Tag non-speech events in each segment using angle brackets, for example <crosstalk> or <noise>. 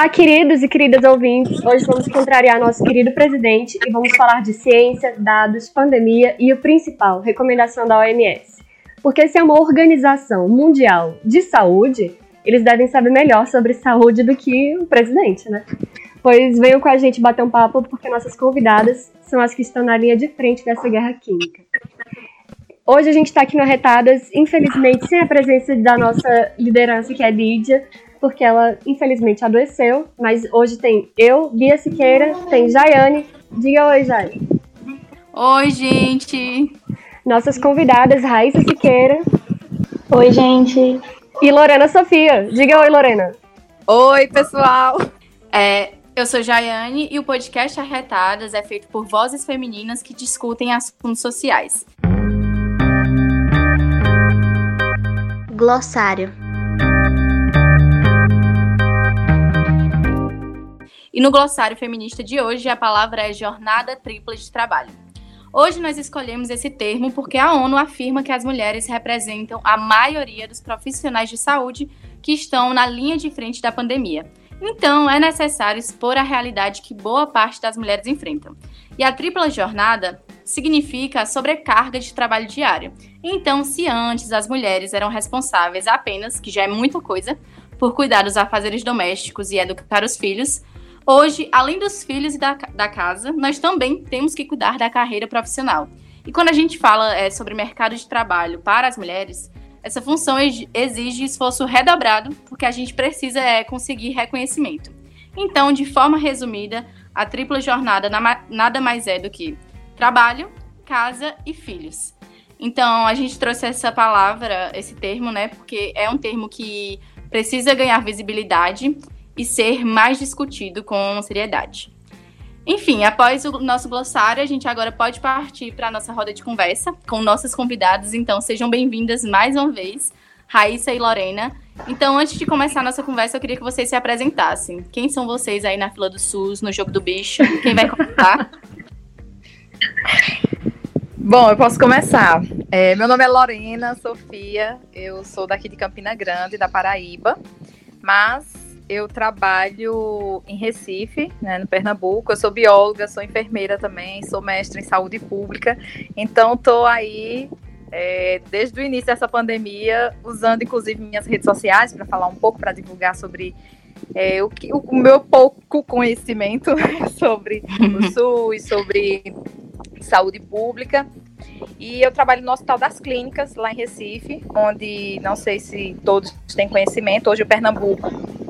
Olá, queridos e queridas ouvintes. Hoje vamos contrariar nosso querido presidente e vamos falar de ciência, dados, pandemia e o principal, recomendação da OMS. Porque se é uma organização mundial de saúde, eles devem saber melhor sobre saúde do que o presidente, né? Pois venham com a gente bater um papo, porque nossas convidadas são as que estão na linha de frente dessa guerra química. Hoje a gente está aqui no Arretadas, infelizmente sem a presença da nossa liderança, que é Lídia, porque ela infelizmente adoeceu, mas hoje tem eu, Bia Siqueira, tem Jaiane. Diga oi, Jaiane. Oi, gente. Nossas convidadas, Raíssa Siqueira. Oi, gente. E Lorena Sofia. Diga oi, Lorena. Oi, pessoal. É, eu sou Jaiane e o podcast Arretadas é feito por vozes femininas que discutem assuntos sociais. Glossário. E no glossário feminista de hoje, a palavra é jornada tripla de trabalho. Hoje nós escolhemos esse termo porque a ONU afirma que as mulheres representam a maioria dos profissionais de saúde que estão na linha de frente da pandemia. Então, é necessário expor a realidade que boa parte das mulheres enfrentam. E a tripla jornada significa a sobrecarga de trabalho diário. Então, se antes as mulheres eram responsáveis apenas, que já é muita coisa, por cuidar dos afazeres domésticos e educar os filhos, Hoje, além dos filhos e da, da casa, nós também temos que cuidar da carreira profissional. E quando a gente fala é, sobre mercado de trabalho para as mulheres, essa função exige esforço redobrado, porque a gente precisa é, conseguir reconhecimento. Então, de forma resumida, a tripla jornada nada mais é do que trabalho, casa e filhos. Então, a gente trouxe essa palavra, esse termo, né, porque é um termo que precisa ganhar visibilidade e ser mais discutido com seriedade. Enfim, após o nosso glossário, a gente agora pode partir para a nossa roda de conversa com nossos convidados. Então, sejam bem-vindas mais uma vez, Raíssa e Lorena. Então, antes de começar a nossa conversa, eu queria que vocês se apresentassem. Quem são vocês aí na fila do SUS, no jogo do bicho? Quem vai começar? <laughs> Bom, eu posso começar. É, meu nome é Lorena Sofia, eu sou daqui de Campina Grande, da Paraíba, mas eu trabalho em Recife, né, no Pernambuco. Eu sou bióloga, sou enfermeira também, sou mestre em saúde pública. Então, estou aí é, desde o início dessa pandemia, usando inclusive minhas redes sociais para falar um pouco, para divulgar sobre é, o, que, o meu pouco conhecimento <laughs> sobre o <laughs> SUS, sobre saúde pública. E eu trabalho no Hospital das Clínicas, lá em Recife, onde não sei se todos têm conhecimento, hoje o Pernambuco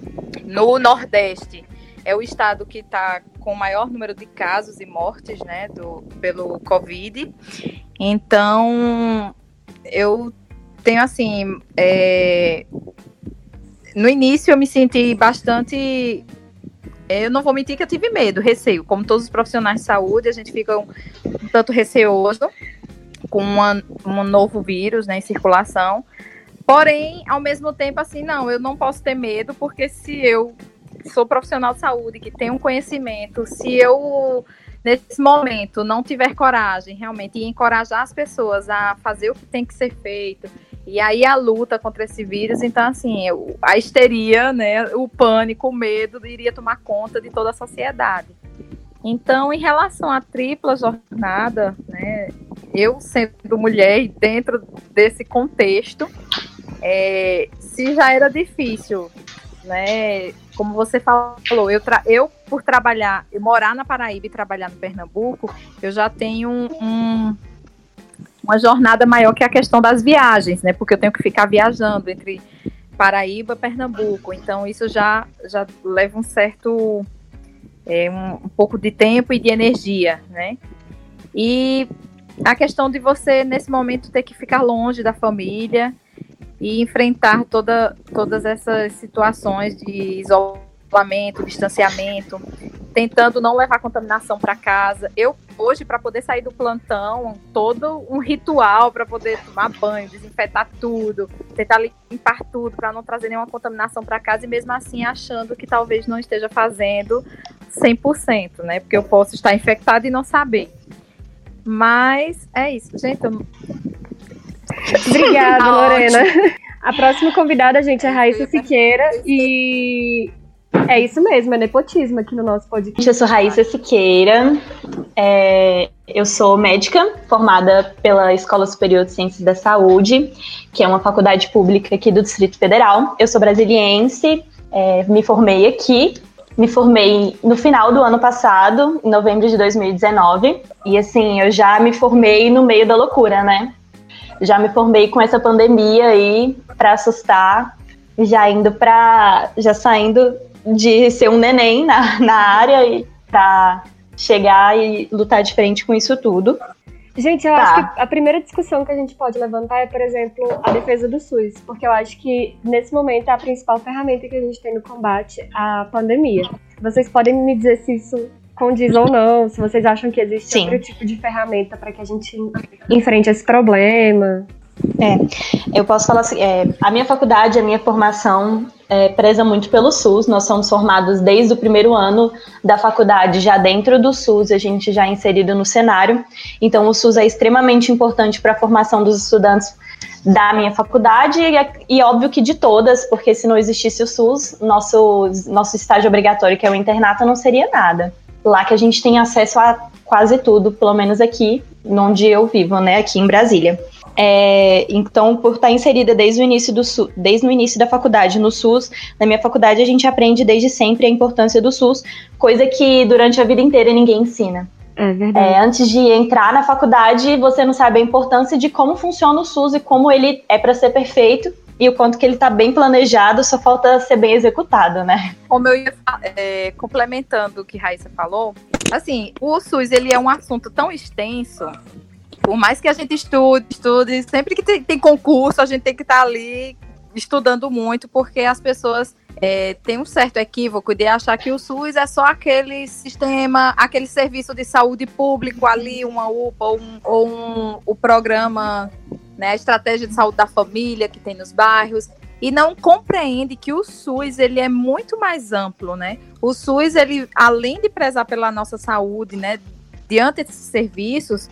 no Nordeste é o estado que está com o maior número de casos e mortes, né, do, pelo Covid. Então, eu tenho assim, é, no início eu me senti bastante, eu não vou mentir que eu tive medo, receio, como todos os profissionais de saúde, a gente fica um, um tanto receoso com uma, um novo vírus, né, em circulação. Porém, ao mesmo tempo, assim, não, eu não posso ter medo, porque se eu sou profissional de saúde, que tenho um conhecimento, se eu, nesse momento, não tiver coragem, realmente, e encorajar as pessoas a fazer o que tem que ser feito, e aí a luta contra esse vírus, então, assim, eu, a histeria, né, o pânico, o medo iria tomar conta de toda a sociedade. Então, em relação à tripla jornada, né, eu sendo mulher dentro desse contexto, é, se já era difícil, né? Como você falou, eu, eu por trabalhar, eu morar na Paraíba e trabalhar no Pernambuco, eu já tenho um, um, uma jornada maior que a questão das viagens, né? Porque eu tenho que ficar viajando entre Paraíba e Pernambuco. Então isso já, já leva um certo é, um, um pouco de tempo e de energia, né? E a questão de você, nesse momento, ter que ficar longe da família e enfrentar toda, todas essas situações de isolamento, distanciamento, tentando não levar contaminação para casa. Eu hoje para poder sair do plantão, todo um ritual para poder tomar banho, desinfetar tudo, tentar limpar tudo para não trazer nenhuma contaminação para casa e mesmo assim achando que talvez não esteja fazendo 100%, né? Porque eu posso estar infectado e não saber. Mas é isso, gente. Eu... Obrigada, tá Lorena. A próxima convidada, gente, é Raíssa Siqueira e é isso mesmo, é nepotismo aqui no nosso podcast. Eu sou Raíssa Siqueira, é, eu sou médica, formada pela Escola Superior de Ciências da Saúde, que é uma faculdade pública aqui do Distrito Federal. Eu sou brasiliense, é, me formei aqui, me formei no final do ano passado, em novembro de 2019, e assim, eu já me formei no meio da loucura, né? Já me formei com essa pandemia aí para assustar, já indo para já saindo de ser um neném na, na área e para chegar e lutar de frente com isso tudo. Gente, eu tá. acho que a primeira discussão que a gente pode levantar é, por exemplo, a defesa do SUS, porque eu acho que nesse momento é a principal ferramenta que a gente tem no combate à pandemia. Vocês podem me dizer se isso condiz ou não, se vocês acham que existe Sim. outro tipo de ferramenta para que a gente enfrente esse problema. É, eu posso falar assim, é, a minha faculdade, a minha formação é, preza muito pelo SUS. Nós somos formados desde o primeiro ano da faculdade, já dentro do SUS, a gente já é inserido no cenário. Então, o SUS é extremamente importante para a formação dos estudantes da minha faculdade e, e, óbvio que de todas, porque se não existisse o SUS, nosso, nosso estágio obrigatório, que é o internato, não seria nada. Lá que a gente tem acesso a quase tudo, pelo menos aqui, onde eu vivo, né, aqui em Brasília. É, então, por estar inserida desde o início do desde o início da faculdade no SUS, na minha faculdade a gente aprende desde sempre a importância do SUS, coisa que durante a vida inteira ninguém ensina. É verdade. É, antes de entrar na faculdade, você não sabe a importância de como funciona o SUS e como ele é para ser perfeito e o quanto que ele está bem planejado, só falta ser bem executado, né? Como eu ia é, complementando o que Raíssa falou, assim, o SUS ele é um assunto tão extenso por mais que a gente estude, estude, sempre que tem, tem concurso, a gente tem que estar tá ali estudando muito, porque as pessoas é, têm um certo equívoco de achar que o SUS é só aquele sistema, aquele serviço de saúde público ali, uma UPA ou, um, ou um, o programa, né, a estratégia de saúde da família que tem nos bairros e não compreende que o SUS ele é muito mais amplo, né? O SUS ele além de prezar pela nossa saúde, né, diante desses serviços,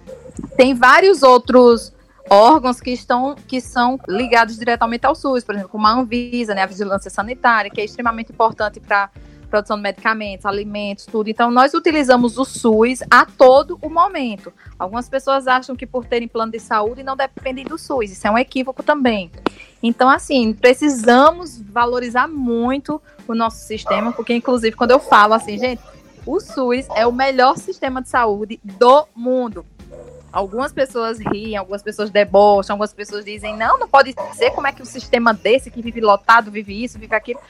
tem vários outros órgãos que estão que são ligados diretamente ao SUS, por exemplo, como a Anvisa, né, a vigilância sanitária, que é extremamente importante para produção de medicamentos, alimentos, tudo. Então, nós utilizamos o SUS a todo o momento. Algumas pessoas acham que por terem plano de saúde não dependem do SUS. Isso é um equívoco também. Então, assim, precisamos valorizar muito o nosso sistema, porque, inclusive, quando eu falo assim, gente, o SUS é o melhor sistema de saúde do mundo. Algumas pessoas riem, algumas pessoas debocham, algumas pessoas dizem, não, não pode ser como é que um sistema desse que vive lotado, vive isso, vive aquilo.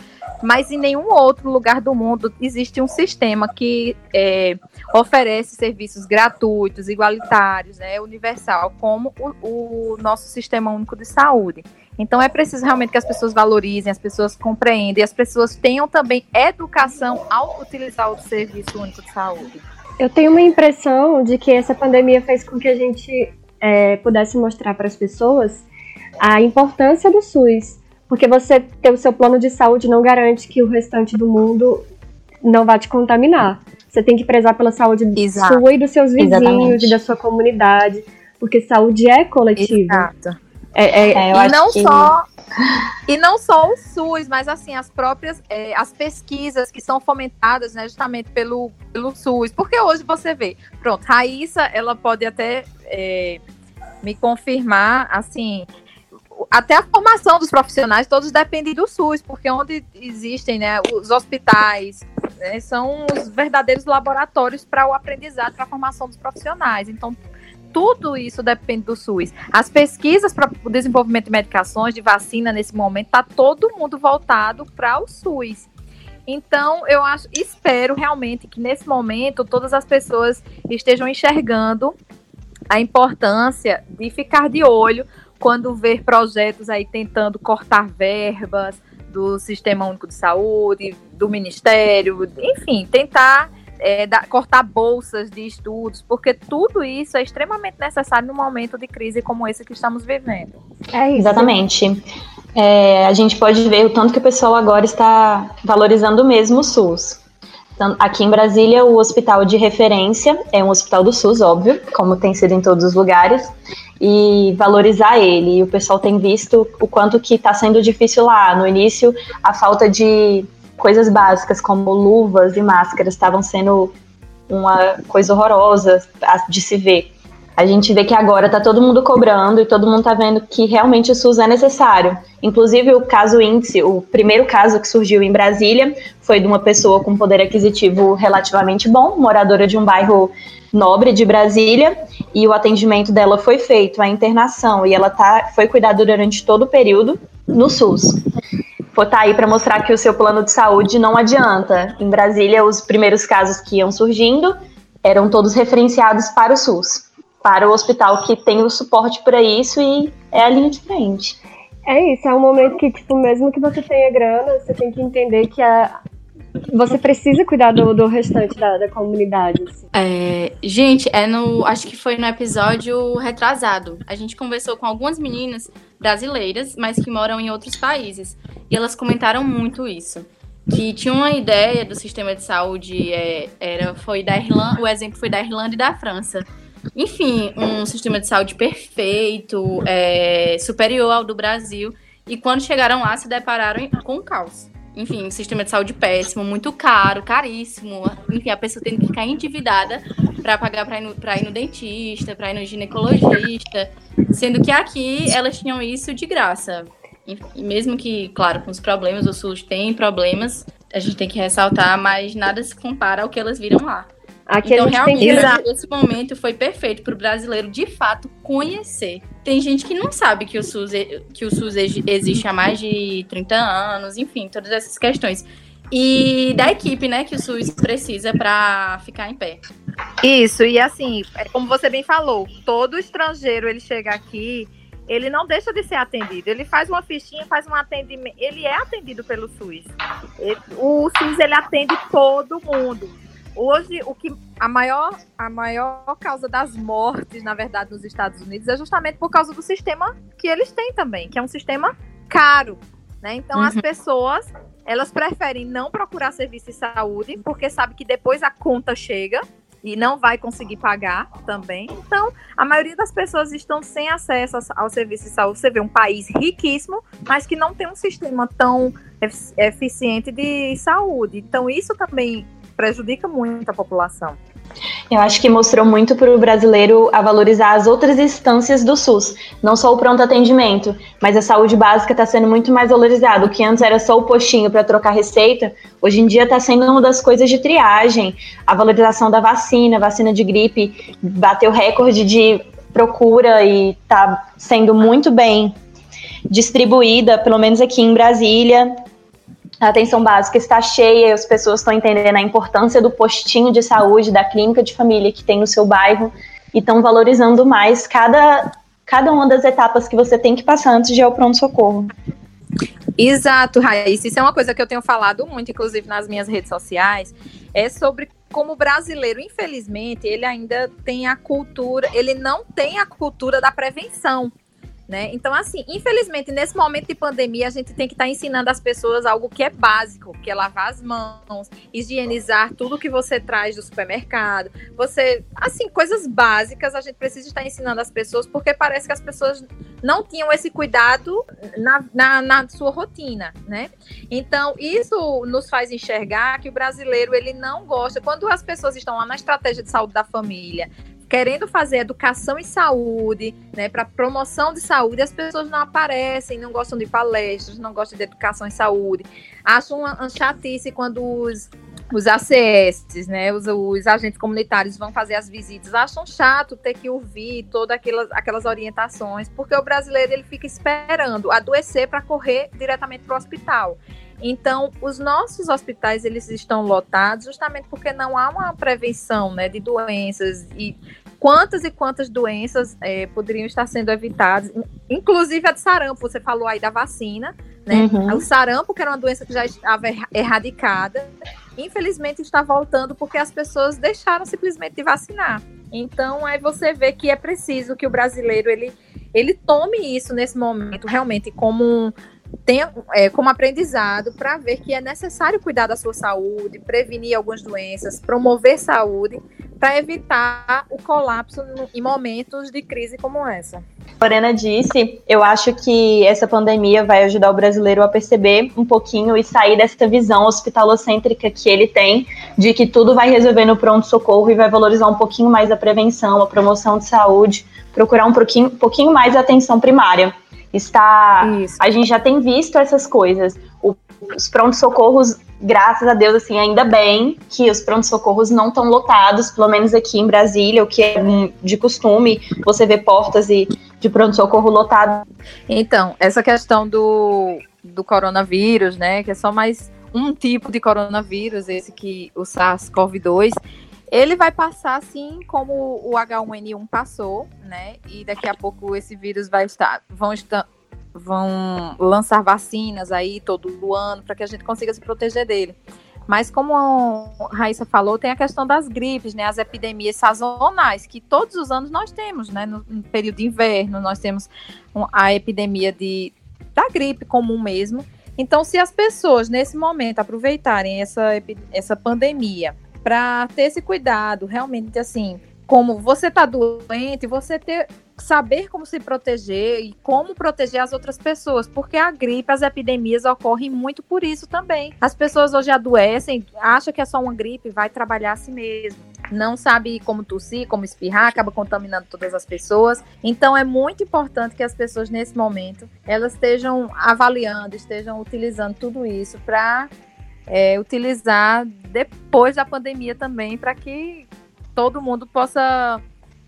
Mas em nenhum outro lugar do mundo existe um sistema que é, oferece serviços gratuitos, igualitários, né, universal, como o, o nosso sistema único de saúde. Então é preciso realmente que as pessoas valorizem, as pessoas compreendam e as pessoas tenham também educação ao utilizar o serviço único de saúde. Eu tenho uma impressão de que essa pandemia fez com que a gente é, pudesse mostrar para as pessoas a importância do SUS, porque você ter o seu plano de saúde não garante que o restante do mundo não vá te contaminar. Você tem que prezar pela saúde Exato. sua e dos seus vizinhos Exatamente. e da sua comunidade, porque saúde é coletiva. Exato. É, é, é e não que... só e não só o SUS, mas assim, as próprias é, as pesquisas que são fomentadas né, justamente pelo, pelo SUS. Porque hoje você vê, pronto, Raíssa, ela pode até é, me confirmar, assim, até a formação dos profissionais, todos dependem do SUS, porque onde existem né, os hospitais, né, são os verdadeiros laboratórios para o aprendizado, para a formação dos profissionais. Então, tudo isso depende do SUS. As pesquisas para o desenvolvimento de medicações, de vacina nesse momento, está todo mundo voltado para o SUS. Então, eu acho, espero realmente que nesse momento todas as pessoas estejam enxergando a importância de ficar de olho quando ver projetos aí tentando cortar verbas do Sistema Único de Saúde, do Ministério, enfim, tentar é, da, cortar bolsas de estudos, porque tudo isso é extremamente necessário num momento de crise como esse que estamos vivendo. É isso. Exatamente. É, a gente pode ver o tanto que o pessoal agora está valorizando mesmo o SUS. Então, aqui em Brasília, o hospital de referência é um hospital do SUS, óbvio, como tem sido em todos os lugares, e valorizar ele. E o pessoal tem visto o quanto que está sendo difícil lá. No início, a falta de coisas básicas como luvas e máscaras estavam sendo uma coisa horrorosa de se ver. A gente vê que agora está todo mundo cobrando e todo mundo está vendo que realmente o SUS é necessário. Inclusive, o caso índice, o primeiro caso que surgiu em Brasília, foi de uma pessoa com poder aquisitivo relativamente bom, moradora de um bairro nobre de Brasília, e o atendimento dela foi feito, a internação, e ela tá, foi cuidada durante todo o período no SUS. Estar tá aí para mostrar que o seu plano de saúde não adianta. Em Brasília, os primeiros casos que iam surgindo eram todos referenciados para o SUS para o hospital que tem o suporte para isso e é a linha de frente. É isso, é um momento que, tipo, mesmo que você tenha grana, você tem que entender que a, você precisa cuidar do, do restante da, da comunidade. Assim. É, gente, é no, acho que foi no episódio retrasado. A gente conversou com algumas meninas brasileiras, mas que moram em outros países. E elas comentaram muito isso. Que tinha uma ideia do sistema de saúde, é, era, foi da Irlanda, o exemplo foi da Irlanda e da França enfim, um sistema de saúde perfeito, é, superior ao do Brasil. E quando chegaram lá, se depararam com um caos. Enfim, um sistema de saúde péssimo, muito caro, caríssimo. Enfim, a pessoa tem que ficar endividada para pagar para ir, ir no dentista, para ir no ginecologista. Sendo que aqui elas tinham isso de graça. E mesmo que, claro, com os problemas, o SUS tem problemas, a gente tem que ressaltar, mas nada se compara ao que elas viram lá. Aqui então, realmente, esse momento foi perfeito para o brasileiro, de fato, conhecer. Tem gente que não sabe que o, SUS, que o SUS existe há mais de 30 anos, enfim, todas essas questões. E da equipe, né, que o SUS precisa para ficar em pé. Isso, e assim, como você bem falou, todo estrangeiro, ele chega aqui, ele não deixa de ser atendido. Ele faz uma fichinha, faz um atendimento. Ele é atendido pelo SUS. o SUS ele atende todo mundo. Hoje, o que a maior, a maior causa das mortes, na verdade, nos Estados Unidos é justamente por causa do sistema que eles têm também, que é um sistema caro. Né? Então, uhum. as pessoas elas preferem não procurar serviço de saúde, porque sabe que depois a conta chega e não vai conseguir pagar também. Então, a maioria das pessoas estão sem acesso ao serviço de saúde. Você vê um país riquíssimo, mas que não tem um sistema tão eficiente de saúde. Então, isso também prejudica muito a população. Eu acho que mostrou muito para o brasileiro a valorizar as outras instâncias do SUS, não só o pronto atendimento, mas a saúde básica está sendo muito mais valorizada. O que antes era só o postinho para trocar receita, hoje em dia está sendo uma das coisas de triagem. A valorização da vacina, vacina de gripe, bateu recorde de procura e está sendo muito bem distribuída, pelo menos aqui em Brasília a atenção básica está cheia e as pessoas estão entendendo a importância do postinho de saúde, da clínica de família que tem no seu bairro e estão valorizando mais cada, cada uma das etapas que você tem que passar antes de ir ao pronto-socorro. Exato, Raíssa. Isso é uma coisa que eu tenho falado muito, inclusive nas minhas redes sociais, é sobre como o brasileiro, infelizmente, ele ainda tem a cultura, ele não tem a cultura da prevenção. Né? Então, assim, infelizmente, nesse momento de pandemia, a gente tem que estar tá ensinando as pessoas algo que é básico, que é lavar as mãos, higienizar tudo que você traz do supermercado. Você, assim, coisas básicas a gente precisa estar ensinando as pessoas, porque parece que as pessoas não tinham esse cuidado na, na, na sua rotina, né? Então, isso nos faz enxergar que o brasileiro, ele não gosta. Quando as pessoas estão lá na estratégia de saúde da família, querendo fazer educação e saúde, né, para promoção de saúde, as pessoas não aparecem, não gostam de palestras, não gostam de educação e saúde. Acham uma, uma chatice quando os os ACS, né, os, os, agentes comunitários vão fazer as visitas, acham chato ter que ouvir todas aquelas, aquelas orientações, porque o brasileiro ele fica esperando adoecer para correr diretamente para o hospital. Então, os nossos hospitais eles estão lotados justamente porque não há uma prevenção, né, de doenças e quantas e quantas doenças é, poderiam estar sendo evitadas, inclusive a de sarampo. Você falou aí da vacina, né? Uhum. O sarampo, que era uma doença que já estava erradicada, infelizmente está voltando porque as pessoas deixaram simplesmente de vacinar. Então, aí você vê que é preciso que o brasileiro ele, ele tome isso nesse momento realmente como um, tenha é, como aprendizado para ver que é necessário cuidar da sua saúde, prevenir algumas doenças, promover saúde, para evitar o colapso em momentos de crise como essa. Lorena disse, eu acho que essa pandemia vai ajudar o brasileiro a perceber um pouquinho e sair dessa visão hospitalocêntrica que ele tem de que tudo vai resolver no pronto-socorro e vai valorizar um pouquinho mais a prevenção, a promoção de saúde, procurar um pouquinho, pouquinho mais a atenção primária está. Isso. A gente já tem visto essas coisas. O, os prontos-socorros, graças a Deus, assim, ainda bem que os prontos-socorros não estão lotados, pelo menos aqui em Brasília, o que é de costume, você vê portas e de pronto-socorro lotado. Então, essa questão do, do coronavírus, né, que é só mais um tipo de coronavírus, esse que o SARS-CoV-2, ele vai passar assim como o H1N1 passou, né? E daqui a pouco esse vírus vai estar, vão estar, vão lançar vacinas aí todo ano para que a gente consiga se proteger dele. Mas como a Raíssa falou, tem a questão das gripes, né? As epidemias sazonais, que todos os anos nós temos, né? No, no período de inverno, nós temos a epidemia de, da gripe comum mesmo. Então, se as pessoas, nesse momento, aproveitarem essa, essa pandemia para ter esse cuidado, realmente assim, como você tá doente, você ter saber como se proteger e como proteger as outras pessoas, porque a gripe, as epidemias ocorrem muito por isso também. As pessoas hoje adoecem, acham que é só uma gripe, vai trabalhar a si mesmo. Não sabe como tossir, como espirrar, acaba contaminando todas as pessoas. Então é muito importante que as pessoas nesse momento elas estejam avaliando, estejam utilizando tudo isso para é, utilizar depois da pandemia também, para que todo mundo possa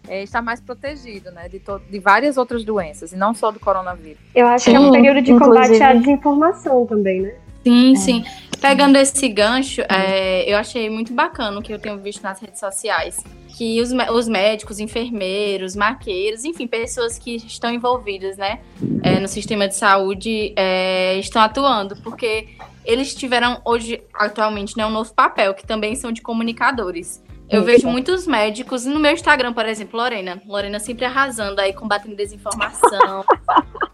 é, estar mais protegido, né, de, de, várias outras doenças, e não só do coronavírus. Eu acho sim, que é um período de inclusive... combate à desinformação também, né? Sim, é. sim. Pegando esse gancho, é, eu achei muito bacana o que eu tenho visto nas redes sociais. Que os, os médicos, enfermeiros, maqueiros, enfim, pessoas que estão envolvidas né, é, no sistema de saúde é, estão atuando. Porque eles tiveram hoje, atualmente, né, um novo papel, que também são de comunicadores. Eu vejo muitos médicos no meu Instagram, por exemplo, Lorena. Lorena sempre arrasando aí, combatendo desinformação,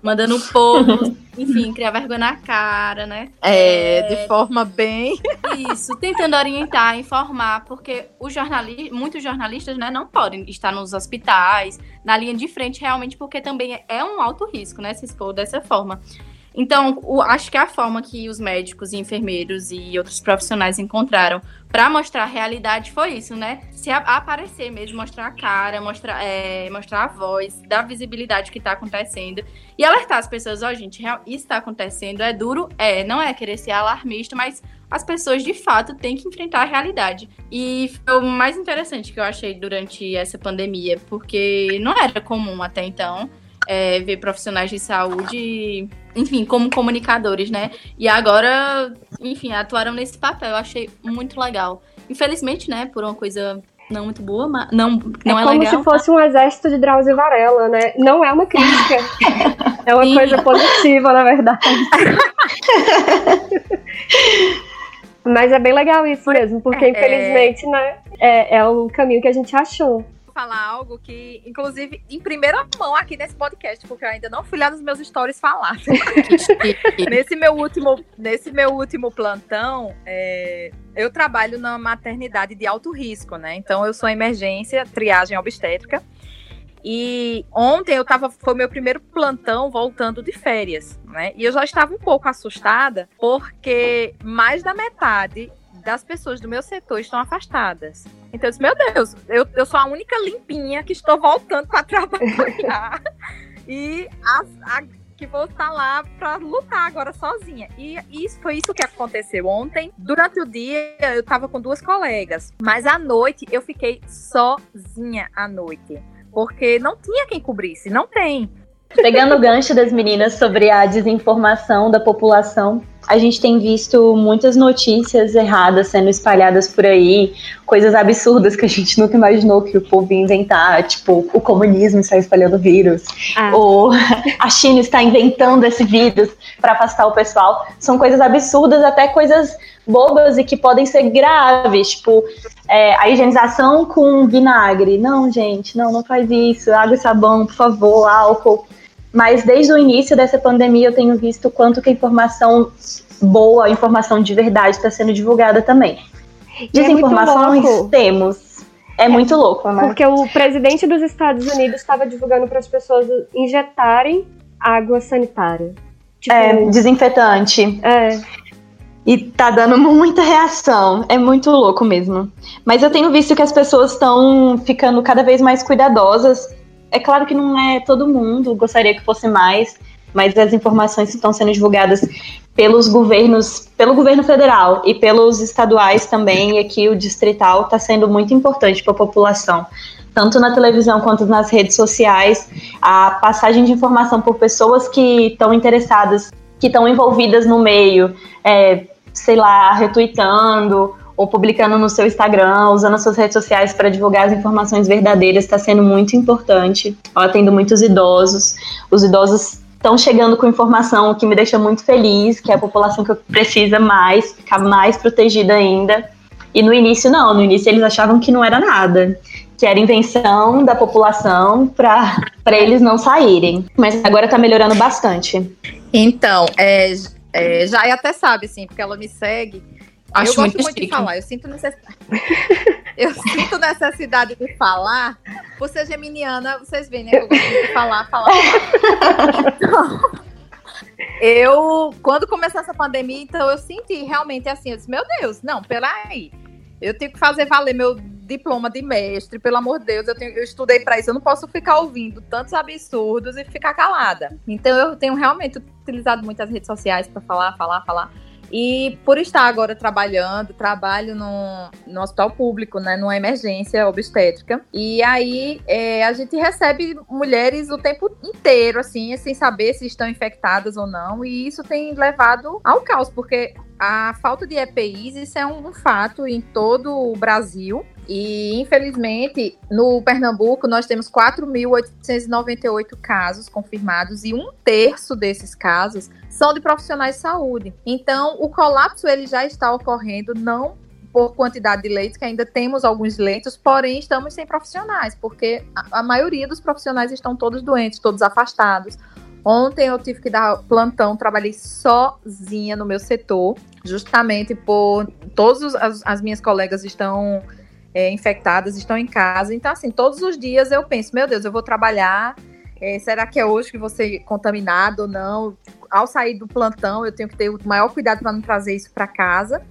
mandando o povo, enfim, criar vergonha na cara, né? É, é, de forma bem. Isso, tentando orientar, informar, porque os jornali muitos jornalistas, né, não podem estar nos hospitais, na linha de frente, realmente, porque também é um alto risco, né, se expor dessa forma. Então, o, acho que a forma que os médicos e enfermeiros e outros profissionais encontraram para mostrar a realidade foi isso, né? Se a, aparecer mesmo, mostrar a cara, mostrar, é, mostrar a voz, dar visibilidade que está acontecendo e alertar as pessoas, ó, oh, gente, isso está acontecendo, é duro, é, não é querer ser alarmista, mas as pessoas de fato têm que enfrentar a realidade. E foi o mais interessante que eu achei durante essa pandemia, porque não era comum até então é, ver profissionais de saúde, enfim, como comunicadores, né? E agora, enfim, atuaram nesse papel. Eu achei muito legal. Infelizmente, né, por uma coisa não muito boa, mas não, não é, é como legal, se fosse um exército de Drauzio Varela, né? Não é uma crítica. <laughs> é uma Sim. coisa positiva, na verdade. <laughs> mas é bem legal isso mesmo, porque é, infelizmente, né, é, é o caminho que a gente achou falar algo que, inclusive, em primeira mão aqui nesse podcast, porque eu ainda não fui lá nos meus stories falar. <laughs> nesse, meu último, nesse meu último plantão, é, eu trabalho na maternidade de alto risco, né? Então, eu sou emergência, triagem obstétrica. E ontem eu tava, foi meu primeiro plantão voltando de férias, né? E eu já estava um pouco assustada, porque mais da metade das pessoas do meu setor estão afastadas. Então eu disse, meu Deus, eu, eu sou a única limpinha que estou voltando para trabalhar. <laughs> e a, a, que vou estar lá para lutar agora sozinha. E isso foi isso que aconteceu ontem. Durante o dia eu estava com duas colegas, mas à noite eu fiquei sozinha à noite, porque não tinha quem cobrisse, não tem. Pegando o gancho das meninas sobre a desinformação da população, a gente tem visto muitas notícias erradas sendo espalhadas por aí, coisas absurdas que a gente nunca imaginou que o povo ia inventar, tipo, o comunismo está espalhando vírus, ah. ou <laughs> a China está inventando esse vírus para afastar o pessoal. São coisas absurdas, até coisas bobas e que podem ser graves, tipo, é, a higienização com vinagre. Não, gente, não, não faz isso. Água e sabão, por favor, álcool mas desde o início dessa pandemia eu tenho visto quanto que a informação boa, a informação de verdade está sendo divulgada também. É Desinformações é temos. É, é muito louco, né? Porque o presidente dos Estados Unidos estava divulgando para as pessoas injetarem água sanitária. Tipo, é, desinfetante. É. E tá dando muita reação. É muito louco mesmo. Mas eu tenho visto que as pessoas estão ficando cada vez mais cuidadosas é claro que não é todo mundo, gostaria que fosse mais, mas as informações estão sendo divulgadas pelos governos, pelo governo federal e pelos estaduais também, e aqui o distrital está sendo muito importante para a população. Tanto na televisão quanto nas redes sociais, a passagem de informação por pessoas que estão interessadas, que estão envolvidas no meio, é, sei lá, retweetando ou publicando no seu Instagram, usando as suas redes sociais para divulgar as informações verdadeiras, está sendo muito importante. Eu atendo muitos idosos. Os idosos estão chegando com informação que me deixa muito feliz, que é a população que precisa mais, ficar mais protegida ainda. E no início, não. No início, eles achavam que não era nada. Que era invenção da população para eles não saírem. Mas agora está melhorando bastante. Então, é, é, já até sabe, assim, porque ela me segue. Acho eu gosto muito, de falar, eu sinto necessidade. <laughs> eu sinto necessidade de falar. Por ser geminiana, vocês veem, né? Eu gosto de falar, falar, falar. Então, eu, quando começou essa pandemia, então eu senti realmente assim, eu disse, meu Deus, não, peraí. Eu tenho que fazer valer meu diploma de mestre, pelo amor de Deus, eu, tenho, eu estudei para isso, eu não posso ficar ouvindo tantos absurdos e ficar calada. Então eu tenho realmente utilizado muitas redes sociais para falar, falar, falar. E por estar agora trabalhando, trabalho no, no hospital público, né, numa emergência obstétrica. E aí é, a gente recebe mulheres o tempo inteiro, assim, sem saber se estão infectadas ou não. E isso tem levado ao caos, porque a falta de EPIs, isso é um, um fato em todo o Brasil. E, infelizmente, no Pernambuco, nós temos 4.898 casos confirmados e um terço desses casos são de profissionais de saúde. Então, o colapso ele já está ocorrendo não por quantidade de leitos, que ainda temos alguns leitos, porém estamos sem profissionais, porque a, a maioria dos profissionais estão todos doentes, todos afastados. Ontem eu tive que dar plantão, trabalhei sozinha no meu setor, justamente por todas as, as minhas colegas estão é, infectadas, estão em casa. Então, assim, todos os dias eu penso, meu Deus, eu vou trabalhar. É, será que é hoje que ser contaminado ou não? Ao sair do plantão, eu tenho que ter o maior cuidado para não trazer isso para casa.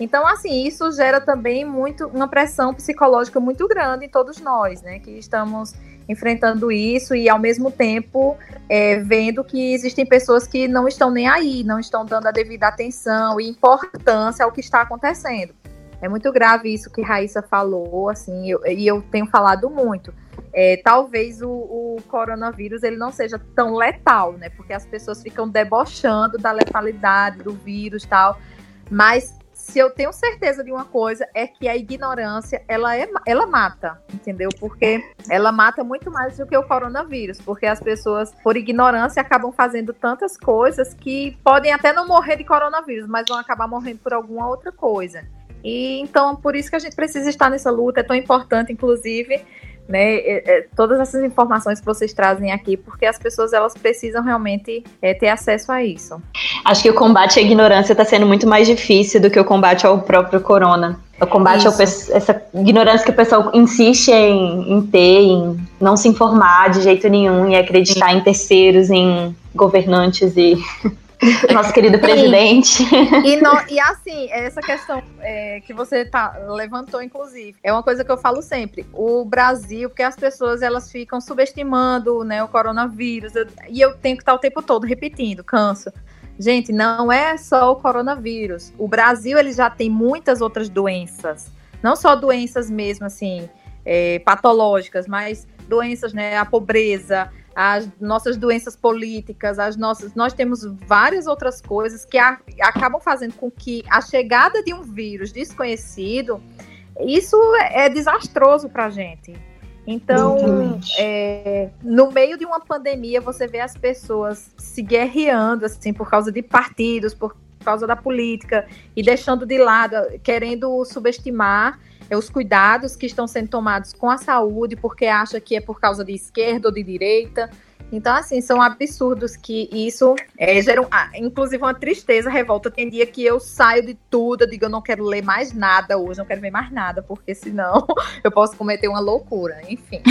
Então, assim, isso gera também muito uma pressão psicológica muito grande em todos nós, né? Que estamos enfrentando isso e ao mesmo tempo é, vendo que existem pessoas que não estão nem aí, não estão dando a devida atenção e importância ao que está acontecendo. É muito grave isso que Raíssa falou, assim, eu, e eu tenho falado muito. É, talvez o, o, coronavírus ele não seja tão letal, né? Porque as pessoas ficam debochando da letalidade do vírus tal. Mas se eu tenho certeza de uma coisa é que a ignorância ela é ela mata, entendeu? Porque ela mata muito mais do que o coronavírus, porque as pessoas por ignorância acabam fazendo tantas coisas que podem até não morrer de coronavírus, mas vão acabar morrendo por alguma outra coisa. E então, por isso que a gente precisa estar nessa luta, é tão importante, inclusive, né, é, é, todas essas informações que vocês trazem aqui, porque as pessoas elas precisam realmente é, ter acesso a isso. Acho que o combate à ignorância está sendo muito mais difícil do que o combate ao próprio corona. O combate a essa ignorância que o pessoal insiste em, em, ter, em não se informar de jeito nenhum e acreditar Sim. em terceiros, em governantes e <laughs> nosso querido presidente. E, no, e assim, essa questão é, que você tá, levantou, inclusive, é uma coisa que eu falo sempre. O Brasil, porque as pessoas elas ficam subestimando né, o coronavírus, e eu tenho que estar o tempo todo repetindo, canso. Gente, não é só o coronavírus. O Brasil ele já tem muitas outras doenças. Não só doenças mesmo, assim, é, patológicas, mas doenças, né? A pobreza, as nossas doenças políticas, as nossas, nós temos várias outras coisas que a, acabam fazendo com que a chegada de um vírus desconhecido, isso é, desastroso para a gente. Então, é, no meio de uma pandemia, você vê as pessoas se guerreando assim por causa de partidos, por causa da política e deixando de lado, querendo subestimar é, os cuidados que estão sendo tomados com a saúde, porque acha que é por causa de esquerda ou de direita. Então, assim, são absurdos que isso é, geram, ah, inclusive, uma tristeza, revolta. Tem dia que eu saio de tudo, eu digo, eu não quero ler mais nada hoje, não quero ver mais nada, porque senão <laughs> eu posso cometer uma loucura, enfim. <laughs>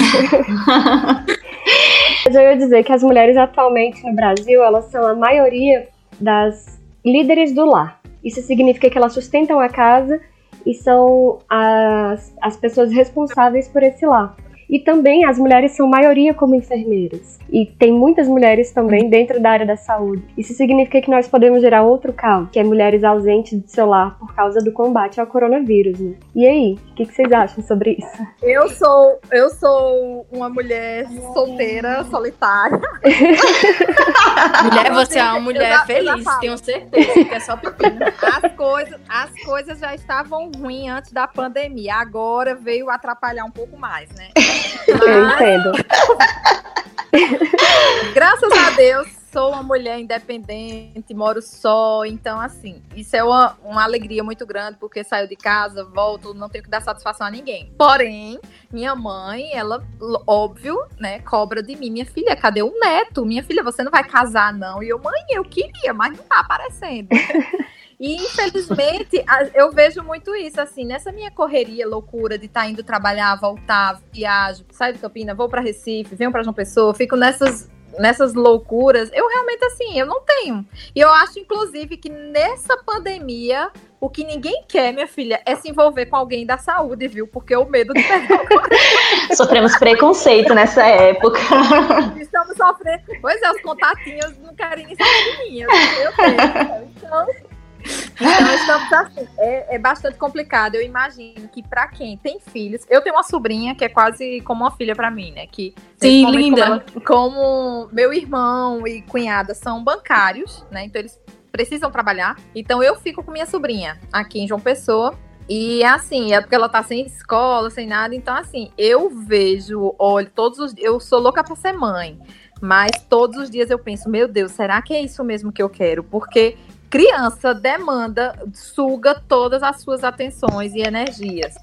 Eu ia dizer que as mulheres atualmente no Brasil, elas são a maioria das líderes do lar. Isso significa que elas sustentam a casa e são as, as pessoas responsáveis por esse lar. E também as mulheres são maioria como enfermeiras. E tem muitas mulheres também dentro da área da saúde. Isso significa que nós podemos gerar outro caos, que é mulheres ausentes do seu lar por causa do combate ao coronavírus, né? E aí, o que, que, vocês acham sobre isso? Eu sou, eu sou uma mulher solteira, solitária. mulher, você é uma mulher já, feliz, tenho certeza que é só pepino. As coisas, as coisas já estavam ruins antes da pandemia. Agora veio atrapalhar um pouco mais, né? Mas... Eu entendo. <laughs> Graças a Deus, sou uma mulher independente, moro só, então assim, isso é uma, uma alegria muito grande, porque saio de casa, volto, não tenho que dar satisfação a ninguém. Porém, minha mãe, ela, óbvio, né, cobra de mim, minha filha, cadê o neto? Minha filha, você não vai casar, não. E eu, mãe, eu queria, mas não tá aparecendo. <laughs> E infelizmente eu vejo muito isso, assim, nessa minha correria, loucura de estar tá indo trabalhar, voltar, viajo, saio de Campina, vou para Recife, venho para João Pessoa, fico nessas nessas loucuras, eu realmente assim, eu não tenho. E eu acho inclusive que nessa pandemia o que ninguém quer, minha filha, é se envolver com alguém da saúde, viu? Porque o medo de o <laughs> Sofremos preconceito nessa época. Estamos sofrendo. Pois é, os contatinhos não querem nem saber de mim. Eu, eu tenho. Então, então, estamos assim, é, é, bastante complicado. Eu imagino que para quem tem filhos, eu tenho uma sobrinha que é quase como uma filha para mim, né? Que Sim, linda. Como, como, meu irmão e cunhada são bancários, né? Então eles precisam trabalhar. Então eu fico com minha sobrinha aqui em João Pessoa. E assim, é porque ela tá sem escola, sem nada. Então, assim, eu vejo, olha, todos os Eu sou louca pra ser mãe. Mas todos os dias eu penso, meu Deus, será que é isso mesmo que eu quero? Porque criança demanda, suga todas as suas atenções e energias.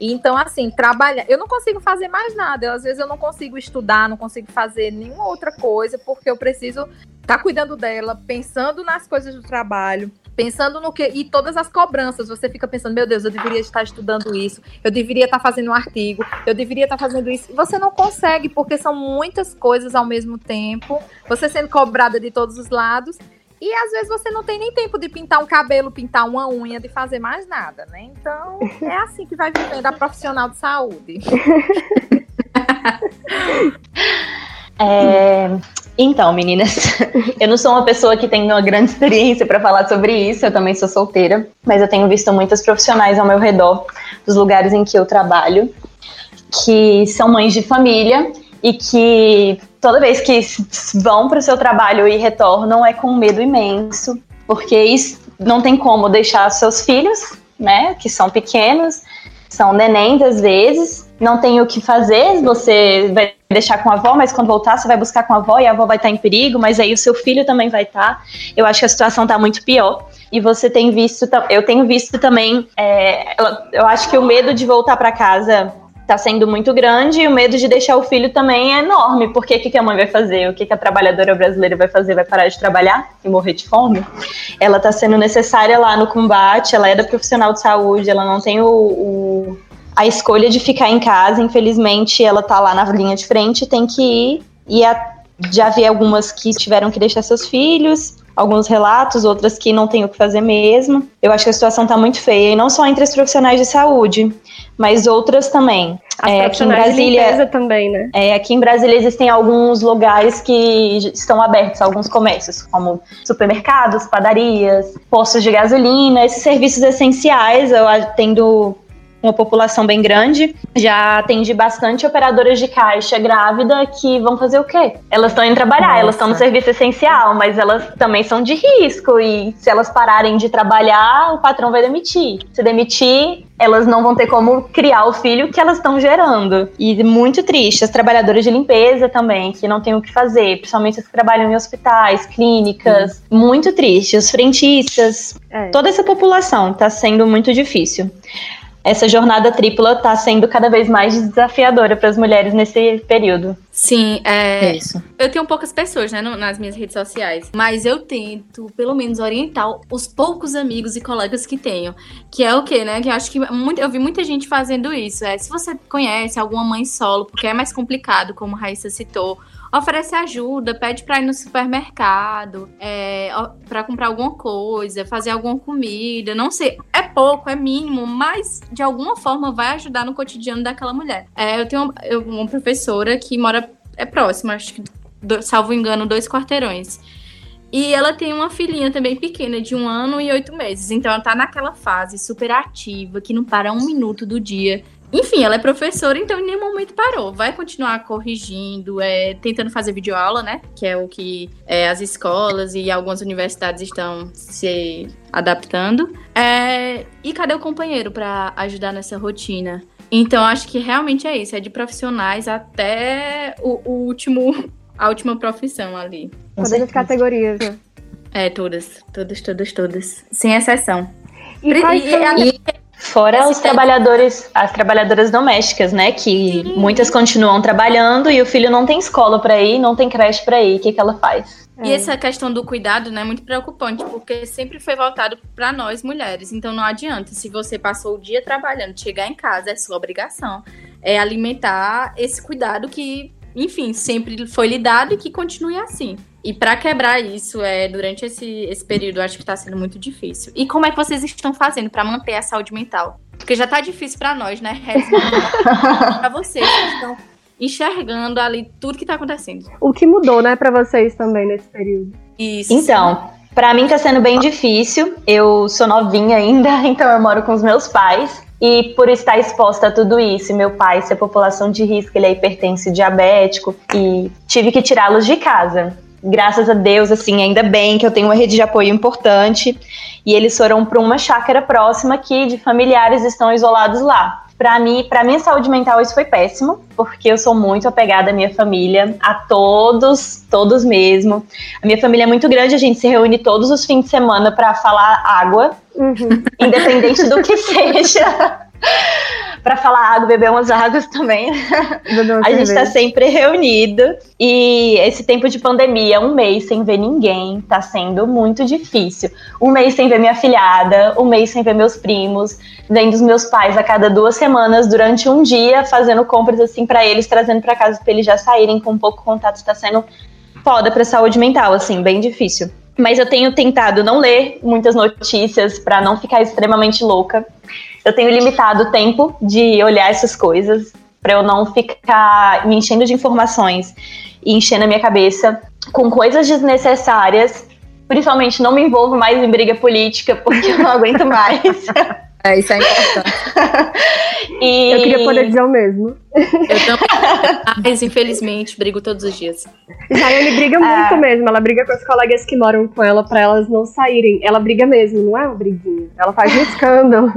Então, assim, trabalhar. Eu não consigo fazer mais nada. Eu, às vezes eu não consigo estudar, não consigo fazer nenhuma outra coisa, porque eu preciso estar tá cuidando dela, pensando nas coisas do trabalho, pensando no que. E todas as cobranças. Você fica pensando, meu Deus, eu deveria estar estudando isso, eu deveria estar fazendo um artigo, eu deveria estar fazendo isso. Você não consegue, porque são muitas coisas ao mesmo tempo, você sendo cobrada de todos os lados. E às vezes você não tem nem tempo de pintar um cabelo, pintar uma unha, de fazer mais nada, né? Então <laughs> é assim que vai vivendo a profissional de saúde. <laughs> É, então, meninas, <laughs> eu não sou uma pessoa que tem uma grande experiência para falar sobre isso, eu também sou solteira, mas eu tenho visto muitas profissionais ao meu redor, dos lugares em que eu trabalho, que são mães de família e que toda vez que vão para o seu trabalho e retornam é com um medo imenso, porque não tem como deixar seus filhos, né, que são pequenos, são nenéns às vezes, não tem o que fazer, você vai deixar com a avó, mas quando voltar você vai buscar com a avó e a avó vai estar em perigo, mas aí o seu filho também vai estar. Eu acho que a situação está muito pior. E você tem visto, eu tenho visto também, é, eu acho que o medo de voltar para casa está sendo muito grande e o medo de deixar o filho também é enorme, porque o que, que a mãe vai fazer? O que, que a trabalhadora brasileira vai fazer? Vai parar de trabalhar e morrer de fome? Ela está sendo necessária lá no combate, ela é da profissional de saúde, ela não tem o, o a escolha de ficar em casa, infelizmente ela está lá na linha de frente, tem que ir e a, já vi algumas que tiveram que deixar seus filhos, alguns relatos, outras que não tem o que fazer mesmo. Eu acho que a situação está muito feia, e não só entre os profissionais de saúde, mas outras também. As é, aqui em Brasília também, né? É, aqui em Brasília existem alguns lugares que estão abertos, alguns comércios, como supermercados, padarias, postos de gasolina, esses serviços essenciais, eu atendo uma população bem grande. Já atende bastante operadoras de caixa grávida que vão fazer o quê? Elas estão indo trabalhar, Nossa. elas estão no serviço essencial, mas elas também são de risco e se elas pararem de trabalhar, o patrão vai demitir. Se demitir, elas não vão ter como criar o filho que elas estão gerando. E muito triste, as trabalhadoras de limpeza também, que não têm o que fazer, principalmente as que trabalham em hospitais, clínicas, muito triste. Os frentistas, é. toda essa população está sendo muito difícil essa jornada tripla está sendo cada vez mais desafiadora para as mulheres nesse período. Sim, é, é. Isso. Eu tenho poucas pessoas, né, no, nas minhas redes sociais, mas eu tento, pelo menos, orientar os poucos amigos e colegas que tenho. Que é o quê, né? Que eu acho que muito, eu vi muita gente fazendo isso. É, se você conhece alguma mãe solo, porque é mais complicado, como a Raíssa citou, oferece ajuda, pede para ir no supermercado, é, para comprar alguma coisa, fazer alguma comida, não sei. É pouco, é mínimo, mas de alguma forma vai ajudar no cotidiano daquela mulher. É, eu tenho uma, uma professora que mora é próxima, acho que, do, salvo engano, dois quarteirões. E ela tem uma filhinha também pequena, de um ano e oito meses. Então ela tá naquela fase super ativa, que não para um minuto do dia. Enfim, ela é professora, então em nenhum momento parou. Vai continuar corrigindo, é, tentando fazer videoaula, né? Que é o que é, as escolas e algumas universidades estão se adaptando. É, e cadê o companheiro para ajudar nessa rotina? Então, acho que realmente é isso. É de profissionais até o, o último, a última profissão ali. Todas as categorias, né? É, todas. Todas, todas, todas. Sem exceção. E, e, e, Fora os trabalhadores, as trabalhadoras domésticas, né? Que Sim. muitas continuam trabalhando e o filho não tem escola para ir, não tem creche para ir. O que, que ela faz? E é. essa questão do cuidado né, é muito preocupante, porque sempre foi voltado para nós mulheres. Então não adianta, se você passou o dia trabalhando, chegar em casa, é sua obrigação. É alimentar esse cuidado que, enfim, sempre foi lhe dado e que continue assim. E para quebrar isso, é, durante esse, esse período, eu acho que está sendo muito difícil. E como é que vocês estão fazendo para manter a saúde mental? Porque já está difícil para nós, né? <laughs> para vocês que estão enxergando ali tudo que está acontecendo. O que mudou, né, para vocês também nesse período? Isso. Então, para mim está sendo bem difícil. Eu sou novinha ainda, <laughs> então eu moro com os meus pais. E por estar exposta a tudo isso, meu pai ser população de risco, ele é hipertenso diabético, e tive que tirá-los de casa graças a Deus, assim, ainda bem que eu tenho uma rede de apoio importante. E eles foram para uma chácara próxima que de familiares estão isolados lá. Para mim, para minha saúde mental isso foi péssimo, porque eu sou muito apegada à minha família, a todos, todos mesmo. A minha família é muito grande, a gente se reúne todos os fins de semana para falar água, uhum. independente do que <laughs> seja <laughs> para falar água, beber umas águas também. a gente está sempre reunido. E esse tempo de pandemia, um mês sem ver ninguém, tá sendo muito difícil. Um mês sem ver minha filhada, um mês sem ver meus primos, vendo os meus pais a cada duas semanas durante um dia, fazendo compras assim para eles, trazendo para casa para eles já saírem com pouco contato. Está sendo foda para saúde mental, assim, bem difícil. Mas eu tenho tentado não ler muitas notícias para não ficar extremamente louca eu tenho limitado o tempo de olhar essas coisas para eu não ficar me enchendo de informações e enchendo a minha cabeça com coisas desnecessárias. Principalmente não me envolvo mais em briga política porque eu não aguento mais. <laughs> É, isso é importante. e... Eu queria poder dizer o mesmo. Eu também. Mas, infelizmente, brigo todos os dias. Jaiane briga muito ah. mesmo. Ela briga com as colegas que moram com ela para elas não saírem. Ela briga mesmo, não é uma briguinha. Ela faz um escândalo.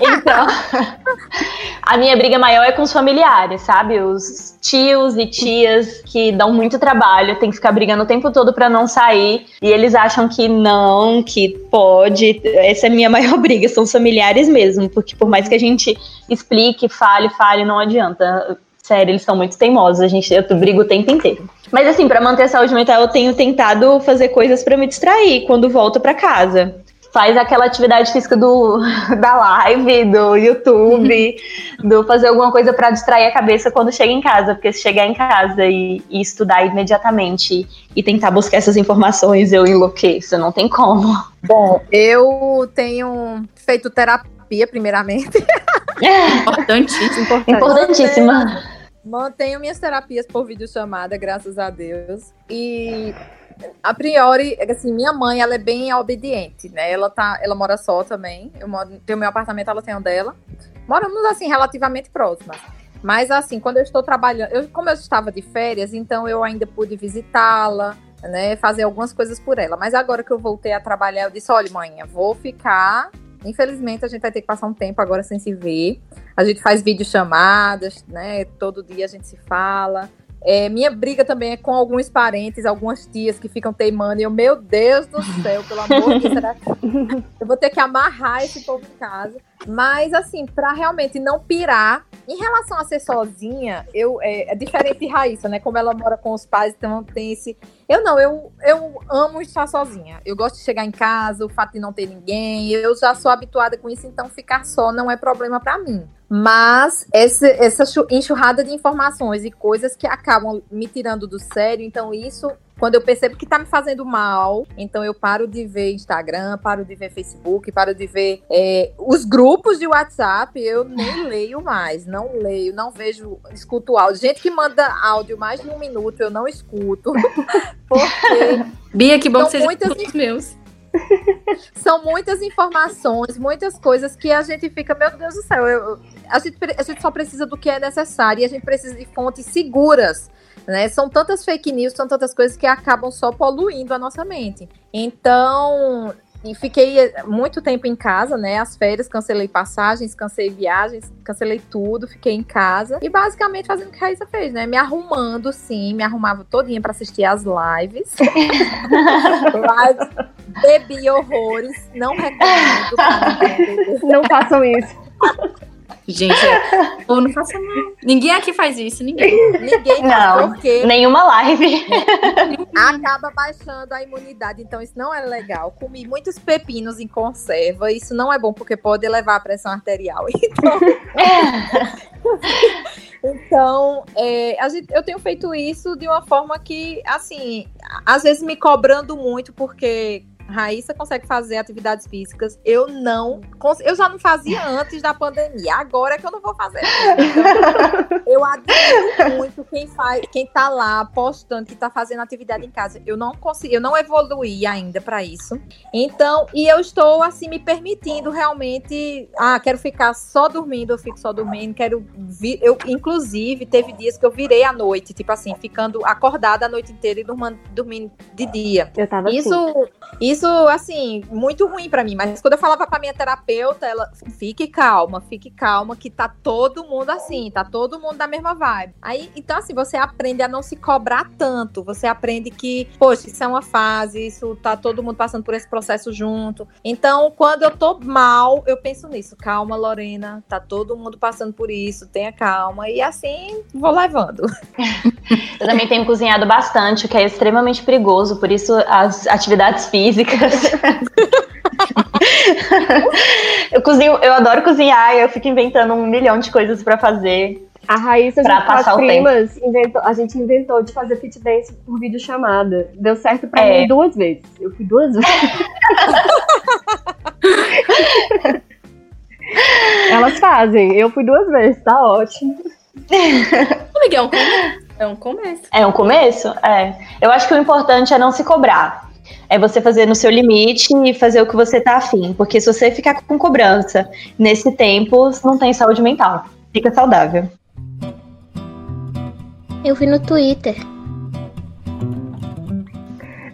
Então, <laughs> a minha briga maior é com os familiares, sabe? Os tios e tias que dão muito trabalho, tem que ficar brigando o tempo todo para não sair, e eles acham que não, que pode. Essa é a minha <laughs> maior briga, são os familiares mesmo, porque por mais que a gente explique, fale, fale, não adianta. Sério, eles são muito teimosos, a gente, eu brigo o tempo inteiro. Mas assim, para manter a saúde mental, eu tenho tentado fazer coisas para me distrair quando volto para casa faz aquela atividade física do, <laughs> da live, do YouTube, <laughs> do fazer alguma coisa para distrair a cabeça quando chega em casa, porque se chegar em casa e, e, estudar imediatamente e tentar buscar essas informações, eu enlouqueço, não tem como. Bom, eu tenho feito terapia, primeiramente. <laughs> Importantíssima. Importantíssima. Mantenho minhas terapias por videochamada, graças a Deus. E a priori, assim, minha mãe, ela é bem obediente, né? Ela tá, ela mora só também. Eu moro, tenho meu apartamento, ela tem o dela. Moramos assim relativamente próximas. Mas assim, quando eu estou trabalhando, eu, como eu estava de férias, então eu ainda pude visitá-la, né, fazer algumas coisas por ela. Mas agora que eu voltei a trabalhar, eu disse: olha, mãe, vou ficar. Infelizmente, a gente vai ter que passar um tempo agora sem se ver. A gente faz videochamadas, né? Todo dia a gente se fala. É, minha briga também é com alguns parentes, algumas tias que ficam teimando. E eu, meu Deus do céu, pelo amor de Deus, será que <laughs> eu vou ter que amarrar esse povo em casa? Mas, assim, para realmente não pirar, em relação a ser sozinha, eu é, é, diferente de Raíssa, né? Como ela mora com os pais, então tem esse. Eu não, eu, eu amo estar sozinha. Eu gosto de chegar em casa, o fato de não ter ninguém. Eu já sou habituada com isso, então ficar só não é problema para mim. Mas essa, essa enxurrada de informações e coisas que acabam me tirando do sério, então isso quando eu percebo que tá me fazendo mal, então eu paro de ver Instagram, paro de ver Facebook, paro de ver é, os grupos de WhatsApp, eu nem <laughs> leio mais, não leio, não vejo, escuto áudio. Gente que manda áudio mais de um minuto, eu não escuto. <laughs> Porque. Bia, que bom que vocês muitas... meus. <laughs> São muitas informações, muitas coisas que a gente fica, meu Deus do céu, eu, a, gente, a gente só precisa do que é necessário e a gente precisa de fontes seguras né? São tantas fake news, são tantas coisas que acabam só poluindo a nossa mente. Então, e fiquei muito tempo em casa, né? As férias, cancelei passagens, cancelei viagens, cancelei tudo, fiquei em casa. E basicamente fazendo o que a Raíssa fez, né? Me arrumando, sim, me arrumava todinha para assistir as lives. <laughs> lives. Bebi horrores, não recomendo. Não façam isso. <laughs> Gente, <laughs> ou não faça mal. Ninguém aqui faz isso, ninguém. Ninguém não, porque nenhuma live. <laughs> Acaba baixando a imunidade, então isso não é legal. Comi muitos pepinos em conserva, isso não é bom porque pode elevar a pressão arterial. <laughs> Então, então é, a gente, eu tenho feito isso de uma forma que, assim, às vezes me cobrando muito, porque Raíssa consegue fazer atividades físicas. Eu não. Eu já não fazia antes da pandemia. Agora é que eu não vou fazer. Então, eu admiro muito quem faz, quem tá lá postando que tá fazendo atividade em casa. Eu não consigo, eu não evoluí ainda para isso. Então, e eu estou assim me permitindo realmente. Ah, quero ficar só dormindo, eu fico só dormindo. Quero vir. Eu, inclusive, teve dias que eu virei à noite, tipo assim, ficando acordada a noite inteira e dormindo, dormindo de dia. Eu tava isso, assim. Isso, assim, muito ruim para mim. Mas quando eu falava pra minha terapeuta, ela, fique calma, fique calma, que tá todo mundo assim, tá todo mundo da mesma vibe. Aí, então, assim, você aprende a não se cobrar tanto. Você aprende que, poxa, isso é uma fase, isso tá todo mundo passando por esse processo junto. Então, quando eu tô mal, eu penso nisso. Calma, Lorena, tá todo mundo passando por isso, tenha calma. E assim, vou levando. <laughs> Eu também tenho cozinhado bastante, o que é extremamente perigoso, por isso as atividades físicas. <laughs> eu cozinho, eu adoro cozinhar, eu fico inventando um milhão de coisas para fazer. A Raíssa pra passar as primas, inventou, a gente inventou de fazer fit dance por vídeo chamada. Deu certo pra é. mim duas vezes. Eu fui duas vezes. <laughs> Elas fazem, eu fui duas vezes, tá ótimo. Miguel, é um começo. É um começo? É. Eu acho que o importante é não se cobrar. É você fazer no seu limite e fazer o que você tá afim. Porque se você ficar com cobrança nesse tempo, não tem saúde mental. Fica saudável. Eu vi no Twitter.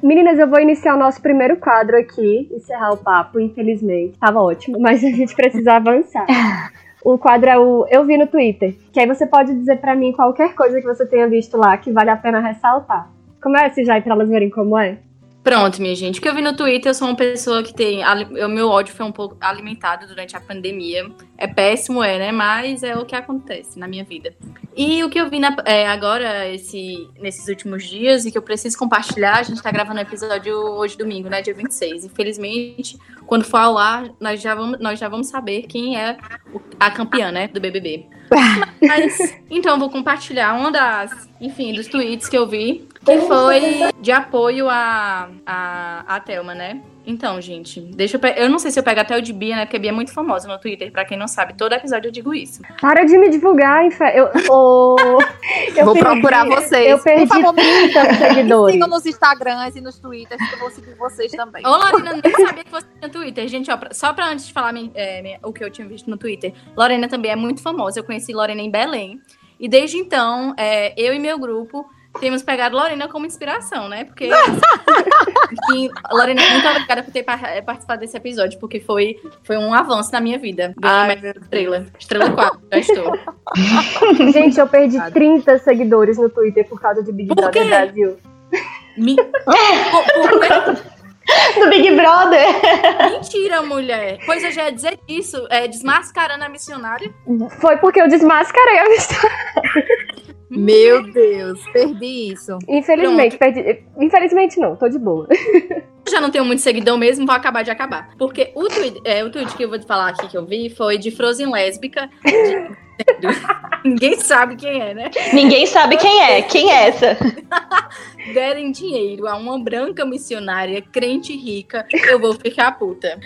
Meninas, eu vou iniciar o nosso primeiro quadro aqui, encerrar o papo, infelizmente. Tava ótimo, <laughs> mas a gente precisa avançar. <laughs> O quadro é o Eu Vi no Twitter, que aí você pode dizer para mim qualquer coisa que você tenha visto lá que vale a pena ressaltar. Comece já para elas verem como é. Pronto, minha gente. O que eu vi no Twitter, eu sou uma pessoa que tem. O meu ódio foi um pouco alimentado durante a pandemia. É péssimo, é, né? Mas é o que acontece na minha vida. E o que eu vi na, é, agora, esse, nesses últimos dias, e que eu preciso compartilhar, a gente tá gravando o episódio hoje, domingo, né? Dia 26. Infelizmente, quando for ao ar, nós já vamos, nós já vamos saber quem é a campeã, né? Do BBB. <laughs> Mas, então, vou compartilhar uma das, enfim, dos tweets que eu vi que foi de apoio a, a, a Thelma, né? Então, gente, deixa eu. Pe... Eu não sei se eu pego até o de Bia, né? Porque a Bia é muito famosa no Twitter. Pra quem não sabe, todo episódio eu digo isso. Para de me divulgar, infe... eu, oh, <laughs> eu Vou perdi, procurar vocês. Eu perdi Por favor, 30 <laughs> seguidores. sigam nos Instagrams e nos Twitters, que eu vou seguir vocês também. Ô, Lorena, nem sabia que você tinha Twitter. Gente, ó, só pra antes de falar é, o que eu tinha visto no Twitter, Lorena também é muito famosa. Eu conheci Lorena em Belém. E desde então, é, eu e meu grupo temos pegado Lorena como inspiração, né? Porque. enfim, <laughs> Lorena, muito obrigada por ter eh, participado desse episódio, porque foi, foi um avanço na minha vida. Ai, estrela. Estrela 4, já estou. <laughs> Gente, eu perdi 30 seguidores no Twitter por causa de Big Brother Brasil. Me... <laughs> do Big Brother. Mentira, mulher. Pois eu já ia dizer isso, é, desmascarando a missionária. Foi porque eu desmascarei a missionária. Meu Deus, perdi isso. Infelizmente, perdi. Infelizmente não, tô de boa. Já não tenho muito seguidor mesmo, vou acabar de acabar. Porque o tweet, é, o tweet que eu vou te falar aqui que eu vi foi de Frozen Lésbica. De... <laughs> Ninguém sabe quem é, né? Ninguém sabe quem é. Quem é essa? <laughs> Derem dinheiro a uma branca missionária crente rica, eu vou ficar puta.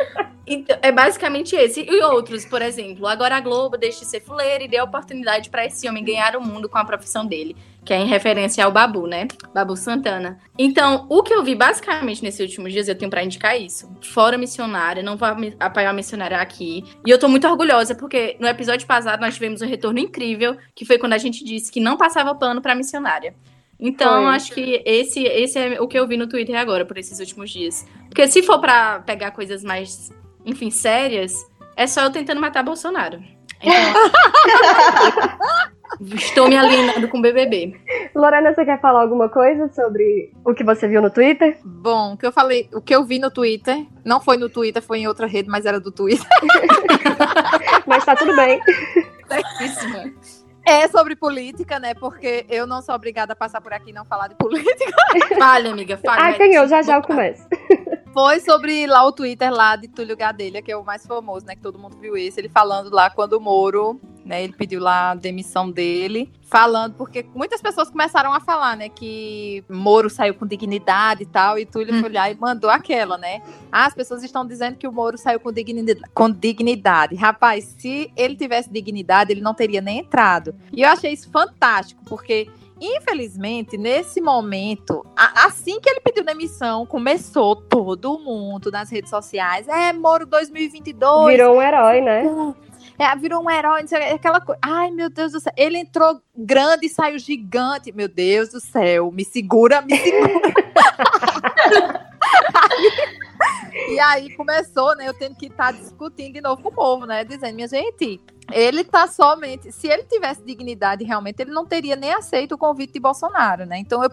Então, é basicamente esse. E outros, por exemplo, agora a Globo deixa de ser fuleira e deu oportunidade para esse homem ganhar o mundo com a profissão dele, que é em referência ao Babu, né? Babu Santana. Então, o que eu vi basicamente nesses últimos dias, eu tenho para indicar isso. Fora missionária, não vou apoiar a missionária aqui. E eu tô muito orgulhosa, porque no episódio passado nós tivemos um retorno incrível, que foi quando a gente disse que não passava pano pra missionária. Então, Foi. acho que esse, esse é o que eu vi no Twitter agora, por esses últimos dias. Porque se for para pegar coisas mais, enfim, sérias, é só eu tentando matar Bolsonaro. Então, <laughs> estou me alinhando com o BBB. Lorena, você quer falar alguma coisa sobre o que você viu no Twitter? Bom, o que eu falei, o que eu vi no Twitter, não foi no Twitter, foi em outra rede, mas era do Twitter. <laughs> mas tá tudo bem. Certíssima. É sobre política, né? Porque eu não sou obrigada a passar por aqui e não falar de política. <laughs> Fale, amiga, fale. Ah, tem eu, já já eu começo. Foi sobre lá o Twitter lá de Túlio Gadelha, que é o mais famoso, né? Que todo mundo viu esse. Ele falando lá quando o Moro, né? Ele pediu lá a demissão dele. Falando, porque muitas pessoas começaram a falar, né? Que Moro saiu com dignidade e tal. E Túlio hum. foi lá e mandou aquela, né? Ah, as pessoas estão dizendo que o Moro saiu com dignidade, com dignidade. Rapaz, se ele tivesse dignidade, ele não teria nem entrado. E eu achei isso fantástico, porque Infelizmente, nesse momento, assim que ele pediu demissão, começou todo mundo nas redes sociais. É, Moro 2022. Virou um herói, né? É, virou um herói, aquela coisa. Ai, meu Deus do céu. Ele entrou grande e saiu gigante. Meu Deus do céu, me segura, me segura. <laughs> e aí começou, né? Eu tendo que estar tá discutindo de novo com o povo, né? Dizendo, minha gente, ele tá somente. Se ele tivesse dignidade realmente, ele não teria nem aceito o convite de Bolsonaro, né? Então eu,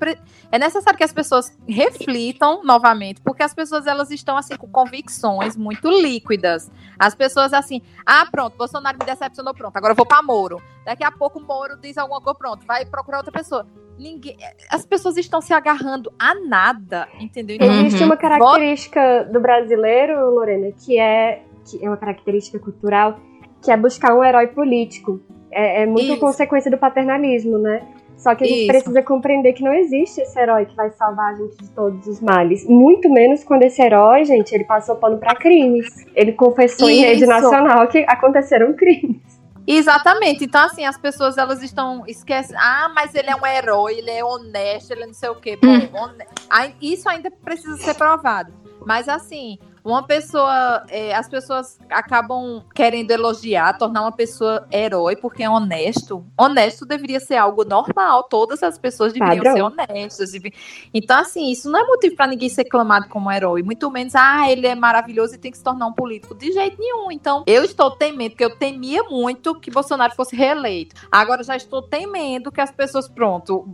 é necessário que as pessoas reflitam novamente, porque as pessoas elas estão assim com convicções muito líquidas. As pessoas assim, ah, pronto, Bolsonaro me decepcionou, pronto, agora eu vou para Moro. Daqui a pouco o Moro diz alguma coisa, pronto, vai procurar outra pessoa. Ninguém, as pessoas estão se agarrando a nada, entendeu? Então, Existe uma característica do brasileiro, Lorena, que é que é uma característica cultural que é buscar um herói político. É, é muito Isso. consequência do paternalismo, né? Só que a gente Isso. precisa compreender que não existe esse herói que vai salvar a gente de todos os males. Muito menos quando esse herói, gente, ele passou pano para crimes. Ele confessou Isso. em rede nacional que aconteceram crimes. Exatamente. Então, assim, as pessoas elas estão esquecendo. Ah, mas ele é um herói, ele é honesto, ele é não sei o quê. Bom, hum. Isso ainda precisa ser provado. Mas, assim, uma pessoa, é, as pessoas acabam querendo elogiar, tornar uma pessoa herói porque é honesto. Honesto deveria ser algo normal, todas as pessoas deveriam Padrão. ser honestas. Então, assim, isso não é motivo para ninguém ser clamado como herói, muito menos, ah, ele é maravilhoso e tem que se tornar um político. De jeito nenhum. Então, eu estou temendo, porque eu temia muito que Bolsonaro fosse reeleito. Agora já estou temendo que as pessoas, pronto,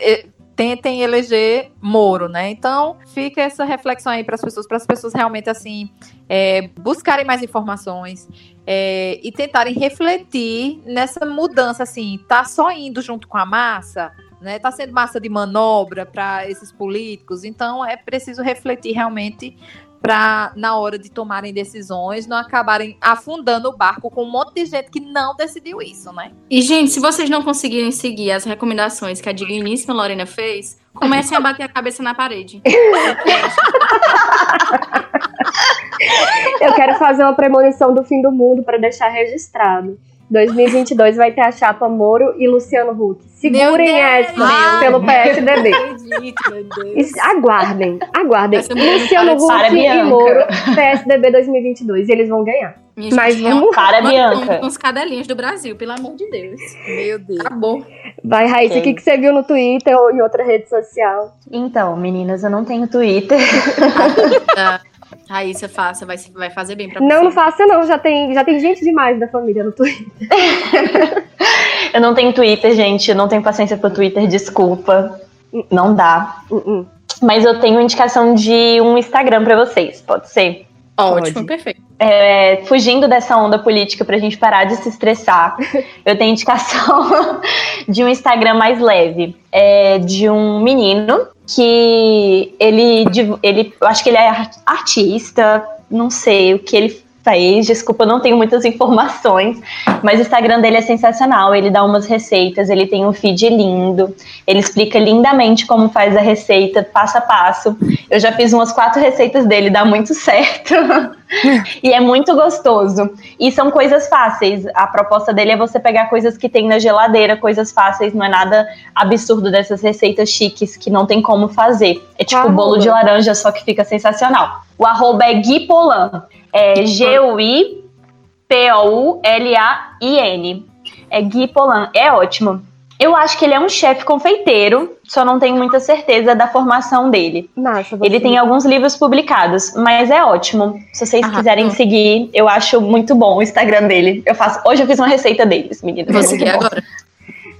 é, tentem eleger Moro, né? Então, fica essa reflexão aí para as pessoas, para as pessoas realmente assim é, buscarem mais informações é, e tentarem refletir nessa mudança, assim, tá só indo junto com a massa, né? Tá sendo massa de manobra para esses políticos, então é preciso refletir realmente para na hora de tomarem decisões não acabarem afundando o barco com um monte de gente que não decidiu isso, né? E gente, se vocês não conseguirem seguir as recomendações que a digníssima Lorena fez, Comecem a bater a cabeça na parede. <laughs> Eu quero fazer uma premonição do fim do mundo para deixar registrado. 2022 vai ter a chapa Moro e Luciano Huck. Segurem essa Ai, pelo PSDB. Acredito, meu Deus. Es- Aguardem, aguardem. Luciano Huck e Bianca. Moro, PSDB 2022. E eles vão ganhar. Minha Mas gente, vamos- Para, Bianca. com os cadelinhos do Brasil, pelo amor de Deus. Meu Deus. Acabou. Vai, Raíssa, o que, que você viu no Twitter ou em outra rede social? Então, meninas, eu não tenho Twitter. <laughs> Tá. Raíssa, faça, vai, vai fazer bem pra você. Não, não faça não, já tem, já tem gente demais da família no Twitter. <laughs> Eu não tenho Twitter, gente. Eu não tenho paciência pro Twitter, desculpa. Não dá. Uh, uh. Mas eu tenho indicação de um Instagram pra vocês, pode ser? Ótimo, Pode. perfeito. É, fugindo dessa onda política pra gente parar de se estressar, <laughs> eu tenho indicação <laughs> de um Instagram mais leve. É de um menino que ele, ele. Eu acho que ele é ar- artista, não sei o que ele fez, desculpa, eu não tenho muitas <laughs> informações, mas o Instagram dele é sensacional. Ele dá umas receitas, ele tem um feed lindo, ele explica lindamente como faz a receita, passo a passo. Eu já fiz umas quatro receitas dele, dá muito certo. <laughs> E é muito gostoso. E são coisas fáceis. A proposta dele é você pegar coisas que tem na geladeira, coisas fáceis, não é nada absurdo dessas receitas chiques que não tem como fazer. É tipo bolo de laranja, só que fica sensacional. O arroba é Gui Polan. É G-U-I-P-O-U-L-A-I-N. É Gui Polan. É ótimo. Eu acho que ele é um chefe confeiteiro, só não tenho muita certeza da formação dele. Você. Ele tem alguns livros publicados, mas é ótimo. Se vocês Arrasou. quiserem seguir, eu acho muito bom o Instagram dele. Eu faço. Hoje eu fiz uma receita deles, meninas. Vou seguir agora.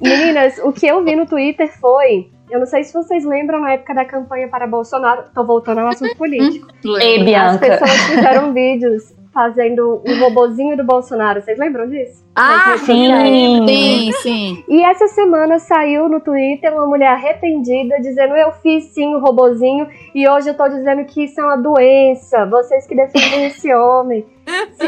Meninas, o que eu vi no Twitter foi. Eu não sei se vocês lembram na época da campanha para Bolsonaro. Tô voltando ao assunto <laughs> político. Ei, As Bianca. pessoas fizeram <laughs> vídeos fazendo um robozinho do Bolsonaro. Vocês lembram disso? Ah. Sim. Sim, sim. E essa semana saiu no Twitter uma mulher arrependida dizendo: Eu fiz sim o robozinho e hoje eu tô dizendo que isso é uma doença. Vocês que defendem esse homem.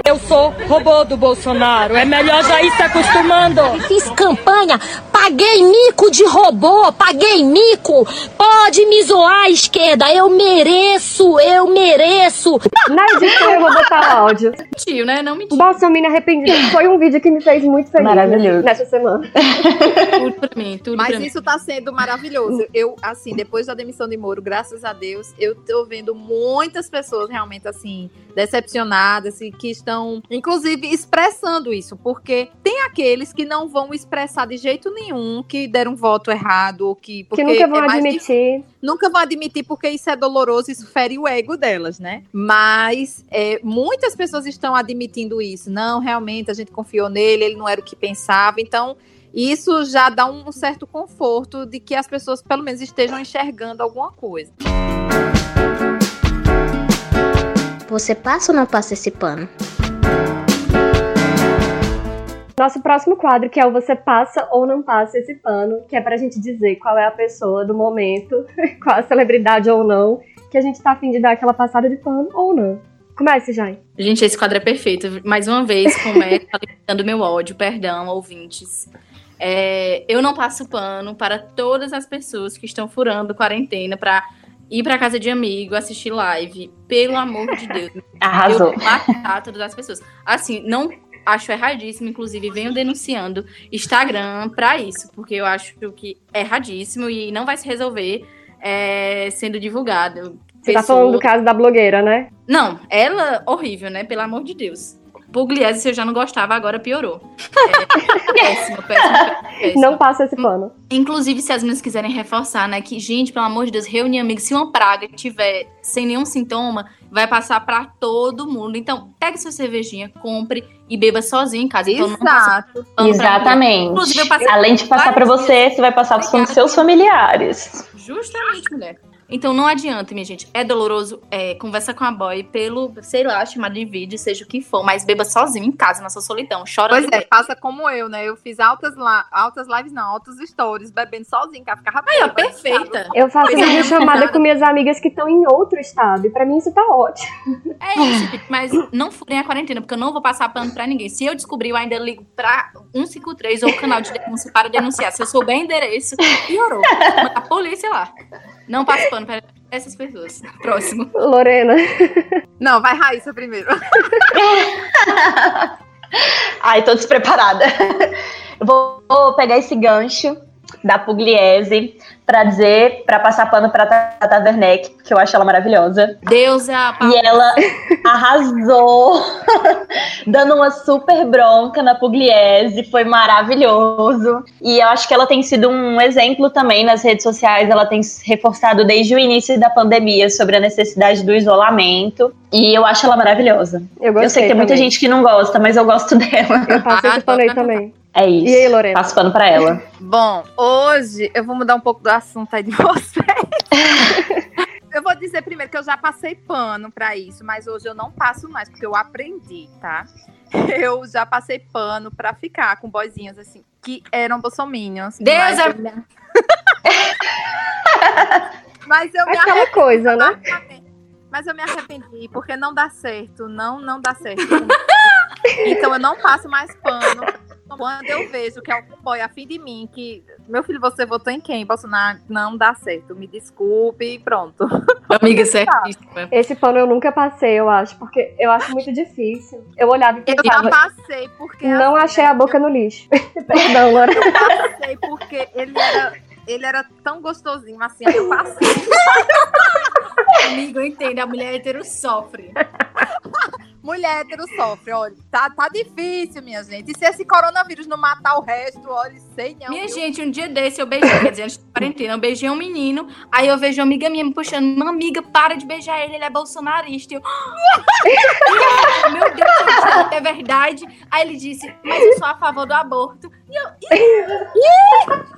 Eu sou robô do Bolsonaro. É melhor já ir se acostumando. Fiz campanha, paguei mico de robô, paguei mico. Pode me zoar, esquerda. Eu mereço, eu mereço. Na edição eu vou botar o áudio. Tio, né? Não mentira. Bolsonaro arrependido. Foi um vídeo que me fez muito feliz Maravilhoso. nessa semana. Tudo pra mim, tudo Mas pra mim. isso tá sendo maravilhoso. Eu, assim, depois da demissão de Moro, graças a Deus, eu tô vendo muitas pessoas realmente, assim, decepcionadas e que estão, inclusive, expressando isso. Porque tem aqueles que não vão expressar de jeito nenhum que deram voto errado ou que. Que nunca vão é admitir. nunca vão admitir porque isso é doloroso, isso fere o ego delas, né? Mas é, muitas pessoas estão admitindo isso. Não, realmente, a gente confiou nele, ele não era o que pensava. Então, isso já dá um certo conforto de que as pessoas, pelo menos, estejam enxergando alguma coisa. Você passa ou não passa esse pano? Nosso próximo quadro, que é o Você Passa ou Não Passa Esse Pano, que é pra gente dizer qual é a pessoa do momento, <laughs> qual a celebridade ou não, que a gente tá afim de dar aquela passada de pano ou não. Comece, Jai. Gente, esse quadro é perfeito. Mais uma vez, começa <laughs> alimentando meu ódio, perdão, ouvintes. É, eu não passo pano para todas as pessoas que estão furando quarentena para ir para casa de amigo, assistir live. Pelo amor de Deus. Arrasou. Eu matar todas as pessoas. Assim, não acho erradíssimo, inclusive venho denunciando Instagram pra isso, porque eu acho que é erradíssimo e não vai se resolver é, sendo divulgado. Você tá Pessoa- falando do caso da blogueira, né? Não, ela horrível, né? Pelo amor de Deus. Pugliese, se eu já não gostava, agora piorou. É, péssimo, péssimo, péssimo. Não passa esse pano. Inclusive, se as meninas quiserem reforçar, né? Que, gente, pelo amor de Deus, reunir amigos. Se uma praga tiver sem nenhum sintoma, vai passar pra todo mundo. Então, pegue sua cervejinha, compre e beba sozinho em casa. Então, Exato. Exatamente. Inclusive, eu passei Além de passar pra vários você, você vai passar pros Obrigada. seus familiares. Justamente, mulher. Então não adianta, minha gente. É doloroso, é, conversa com a boy pelo, sei lá, chamada de vídeo, seja o que for, mas beba sozinho em casa, na sua solidão. Chora Pois é, passa como eu, né? Eu fiz altas, altas lives, não, altos stories, bebendo sozinho, que eu ficava Aí, ó, perfeita. Eu faço Pois é, chamada com minhas amigas que estão em outro estado. E pra mim isso tá ótimo. É isso, gente, mas não furem a quarentena, porque eu não vou passar pano pra ninguém. Se eu descobrir, eu ainda ligo pra 153 ou o canal de denúncia para denunciar. Se eu souber endereço, piorou. A polícia lá. Não passo pano pra essas pessoas. Próximo. Lorena. Não, vai Raíssa primeiro. <laughs> Ai, tô despreparada. Vou pegar esse gancho da Pugliese pra dizer, pra passar pano pra Tata Werneck, porque eu acho ela maravilhosa. Deus é a E ela arrasou, <laughs> dando uma super bronca na Pugliese, foi maravilhoso. E eu acho que ela tem sido um exemplo também nas redes sociais, ela tem se reforçado desde o início da pandemia sobre a necessidade do isolamento. E eu acho ela maravilhosa. Eu gostei eu sei que tem muita também. gente que não gosta, mas eu gosto <laughs> dela. Eu passo Ah, esse pano aí adoro. também. É isso. E aí, Lorena? Passo pano pra ela. <laughs> Bom, hoje eu vou mudar um pouco do assunto aí de <laughs> vocês. eu vou dizer primeiro que eu já passei pano pra isso, mas hoje eu não passo mais, porque eu aprendi, tá? <laughs> Eu já passei pano pra ficar com boizinhos assim, que eram bolsominions. Deus mas é- eu me- Mas eu me Aquela coisa, né? arrependi. Mas eu me arrependi, porque não dá certo. Não, não dá certo. então eu não passo mais pano. Quando eu vejo que algum boy afim de mim, que meu filho, você votou em quem? Bolsonaro não dá certo. Me desculpe e pronto. <laughs> Amiga certíssima. Esse pano eu nunca passei, eu acho, porque eu acho muito difícil. Eu olhava e Eu já pensava, passei porque. não assim, achei né, a boca no lixo. <laughs> Perdão, Lorena. Eu passei porque ele era, ele era tão gostosinho, assim, eu passei. Amigo, eu entendo. A mulher hétero sofre. <laughs> Mulher hétero sofre, olha. Tá, tá difícil, minha gente. E se esse coronavírus não matar o resto, olha, sei não. Minha viu? gente, um dia desse eu beijei, quer dizer, antes da quarentena, eu beijei um menino, aí eu vejo uma amiga minha me puxando, uma amiga, para de beijar ele, ele é bolsonarista. Eu, meu Deus, gente, é verdade. Aí ele disse, mas eu sou a favor do aborto. <laughs>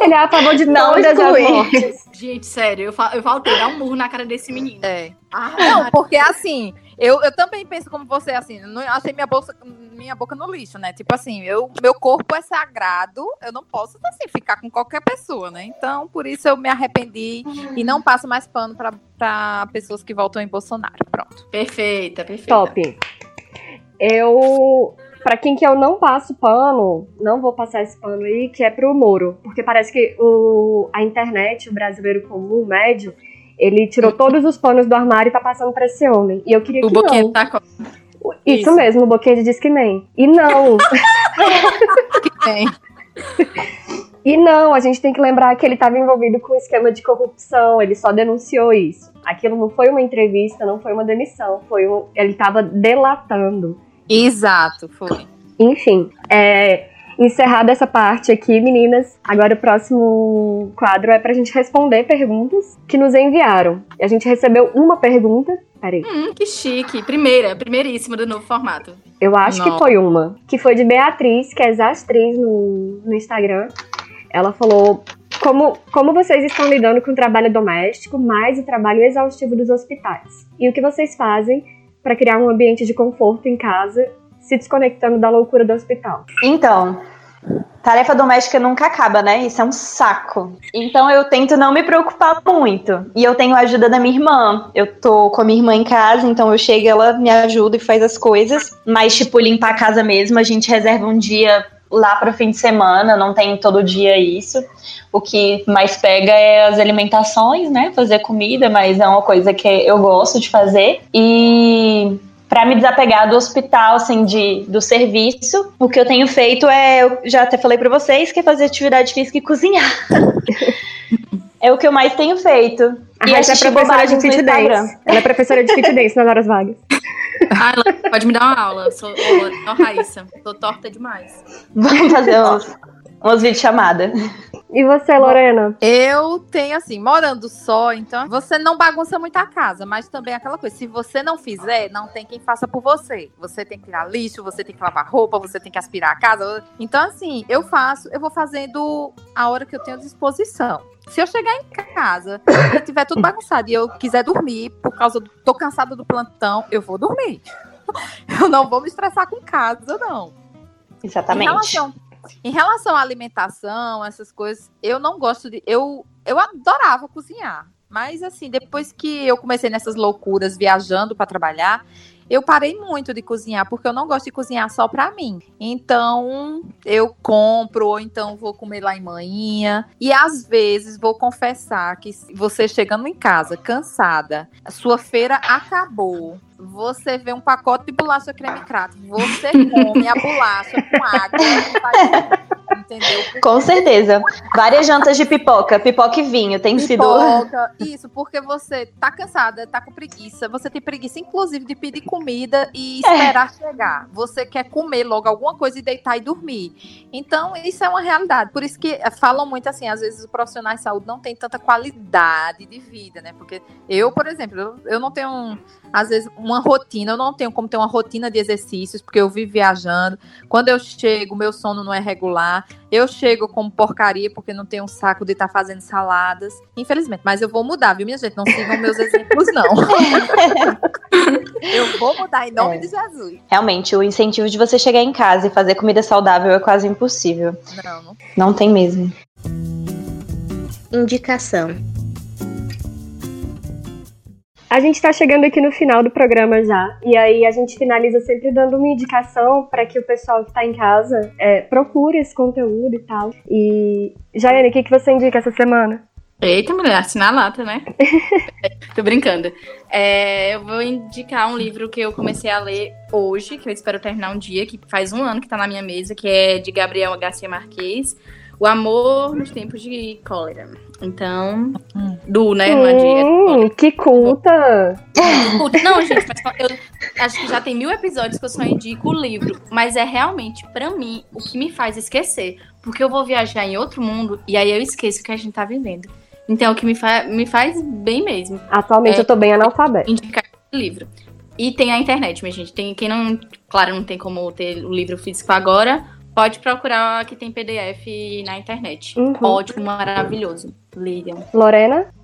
Ele é a favor de Não todas as exclui. mortes. Gente, sério, eu, fa eu faltei dar um murro na cara desse menino. É. não, porque assim, eu, eu também penso como você, assim, não achei minha, bolsa, minha boca no lixo, né? Tipo assim, eu, meu corpo é sagrado, eu não posso, assim, ficar com qualquer pessoa, né? Então, por isso eu me arrependi e não passo mais pano pra, pra pessoas que votam em Bolsonaro. Pronto. Perfeita, perfeita. Top. Eu. Pra quem que eu não passo pano, não vou passar esse pano aí, que é pro Moro. Porque parece que o, a internet, o brasileiro comum, o médio, ele tirou todos os panos do armário e tá passando pra esse homem. E eu queria O que não. tá com Isso, Isso. mesmo, o boquinha de Disque Man. E não. <laughs> Tem. E não, a gente tem que lembrar que ele estava envolvido com um esquema de corrupção, ele só denunciou isso. Aquilo não foi uma entrevista, não foi uma demissão, foi um, ele estava delatando. Exato, foi. Enfim, é, encerrada essa parte aqui, meninas, agora o próximo quadro é pra gente responder perguntas que nos enviaram. E a gente recebeu uma pergunta, peraí, Hum, que chique. Primeira, primeiríssima do novo formato. eu acho que foi uma, que foi de Beatriz, que é Zastriz no, no Instagram. Ela falou como, como vocês estão lidando com o trabalho doméstico, mais o trabalho exaustivo dos hospitais. E o que vocês fazem para criar um ambiente de conforto em casa, se desconectando da loucura do hospital. Então, tarefa doméstica nunca acaba, né? Isso é um saco. Então eu tento não me preocupar muito. E eu tenho a ajuda da minha irmã. Eu tô com a minha irmã em casa, então eu chego, ela me ajuda e faz as coisas. Mas, tipo, limpar a casa mesmo, a gente reserva um dia lá para o fim de semana, não tem todo dia isso. O que mais pega é as alimentações, né? Fazer comida, mas é uma coisa que eu gosto de fazer. E para me desapegar do hospital, assim, de, do serviço, o que eu tenho feito é, eu já até falei para vocês, que é fazer atividade física e cozinhar. <laughs> é o que eu mais tenho feito. A e Raíssa é professora de fit dance. Ela é professora de fit dance nas horas vagas. <laughs> Ah, ela pode me dar uma aula. Sou, ô, ô, Raíssa, tô torta demais. Vamos fazer <laughs> uns, umas videochamadas. E você, Lorena? Eu tenho assim, morando só, então você não bagunça muito a casa, mas também aquela coisa, se você não fizer, não tem quem faça por você. Você tem que tirar lixo, você tem que lavar roupa, você tem que aspirar a casa. Então assim, eu faço, eu vou fazendo a hora que eu tenho disposição. Se eu chegar em casa e tiver tudo bagunçado e eu quiser dormir por causa do tô cansada do plantão, eu vou dormir. <laughs> Eu não vou me estressar com casa, não. Exatamente. Em relação, em relação à alimentação, essas coisas, eu não gosto de. Eu, eu adorava cozinhar. Mas, assim, depois que eu comecei nessas loucuras viajando para trabalhar, eu parei muito de cozinhar, porque eu não gosto de cozinhar só para mim. Então, eu compro, ou então vou comer lá em manhã. E às vezes, vou confessar que você chegando em casa cansada, a sua feira acabou, você vê um pacote de bolacha creme crack, você come a bolacha com água, entendeu? Com certeza. Várias jantas de pipoca, pipoca e vinho, tem pipoca, sido. Isso, porque você tá cansada, tá com preguiça, você tem preguiça, inclusive, de pedir comida e esperar é. chegar. Você quer comer logo alguma coisa e deitar e dormir. Então, isso é uma realidade. Por isso que falam muito assim, às vezes os profissionais de saúde não têm tanta qualidade de vida, né? Porque eu, por exemplo, eu, eu não tenho, um, às vezes, uma rotina, eu não tenho como ter uma rotina de exercícios, porque eu vivo viajando. Quando eu chego, meu sono não é regular. Eu chego como porcaria porque não tenho um saco de estar tá fazendo saladas. Infelizmente, mas eu vou mudar, viu, minha gente? Não sigam meus exemplos, não. <laughs> eu vou mudar em nome é. de Jesus. Realmente, o incentivo de você chegar em casa e fazer comida saudável é quase impossível. Não, não. Não tem mesmo. Indicação. A gente está chegando aqui no final do programa já, e aí a gente finaliza sempre dando uma indicação para que o pessoal que está em casa é, procure esse conteúdo e tal. E, Jaiane, o que, que você indica essa semana? Eita, mulher, assinar a lata, né? <laughs> Tô brincando. É, eu vou indicar um livro que eu comecei a ler hoje, que eu espero terminar um dia, que faz um ano que tá na minha mesa, que é de Gabriel Garcia Marquez. O Amor nos Tempos de Cólera. Então, hum. do, né, hum, Que culta! Não, gente, mas eu acho que já tem mil episódios que eu só indico o livro. Mas é realmente, para mim, o que me faz esquecer. Porque eu vou viajar em outro mundo e aí eu esqueço o que a gente tá vivendo. Então, o que me, fa me faz bem mesmo. Atualmente é, eu tô bem analfabeta. Indicar o livro. E tem a internet, minha gente. Tem quem não. Claro, não tem como ter o livro físico agora Pode procurar que tem PDF na internet. Uhum. Ótimo, maravilhoso. Leiam. Lorena?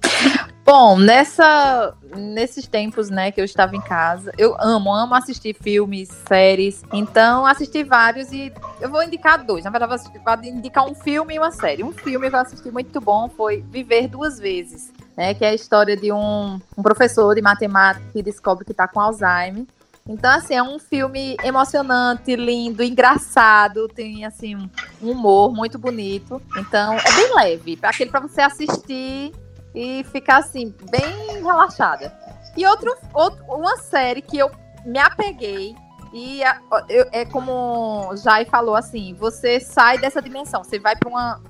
Bom, nessa, nesses tempos, né, que eu estava em casa, eu amo, amo assistir filmes, séries. Então, assisti vários e eu vou indicar dois. Na verdade, vou indicar um filme e uma série. Um filme que eu assisti muito bom foi Viver Duas Vezes, né, que é a história de um, um professor de matemática que descobre que está com Alzheimer. Então, assim, é um filme emocionante, lindo, engraçado, tem, assim, um humor muito bonito. Então, é bem leve, aquele para você assistir e ficar, assim, bem relaxada. E outro, outro, uma série que eu me apeguei e a, eu, é como Jai falou assim, você sai dessa dimensão, você vai para uma,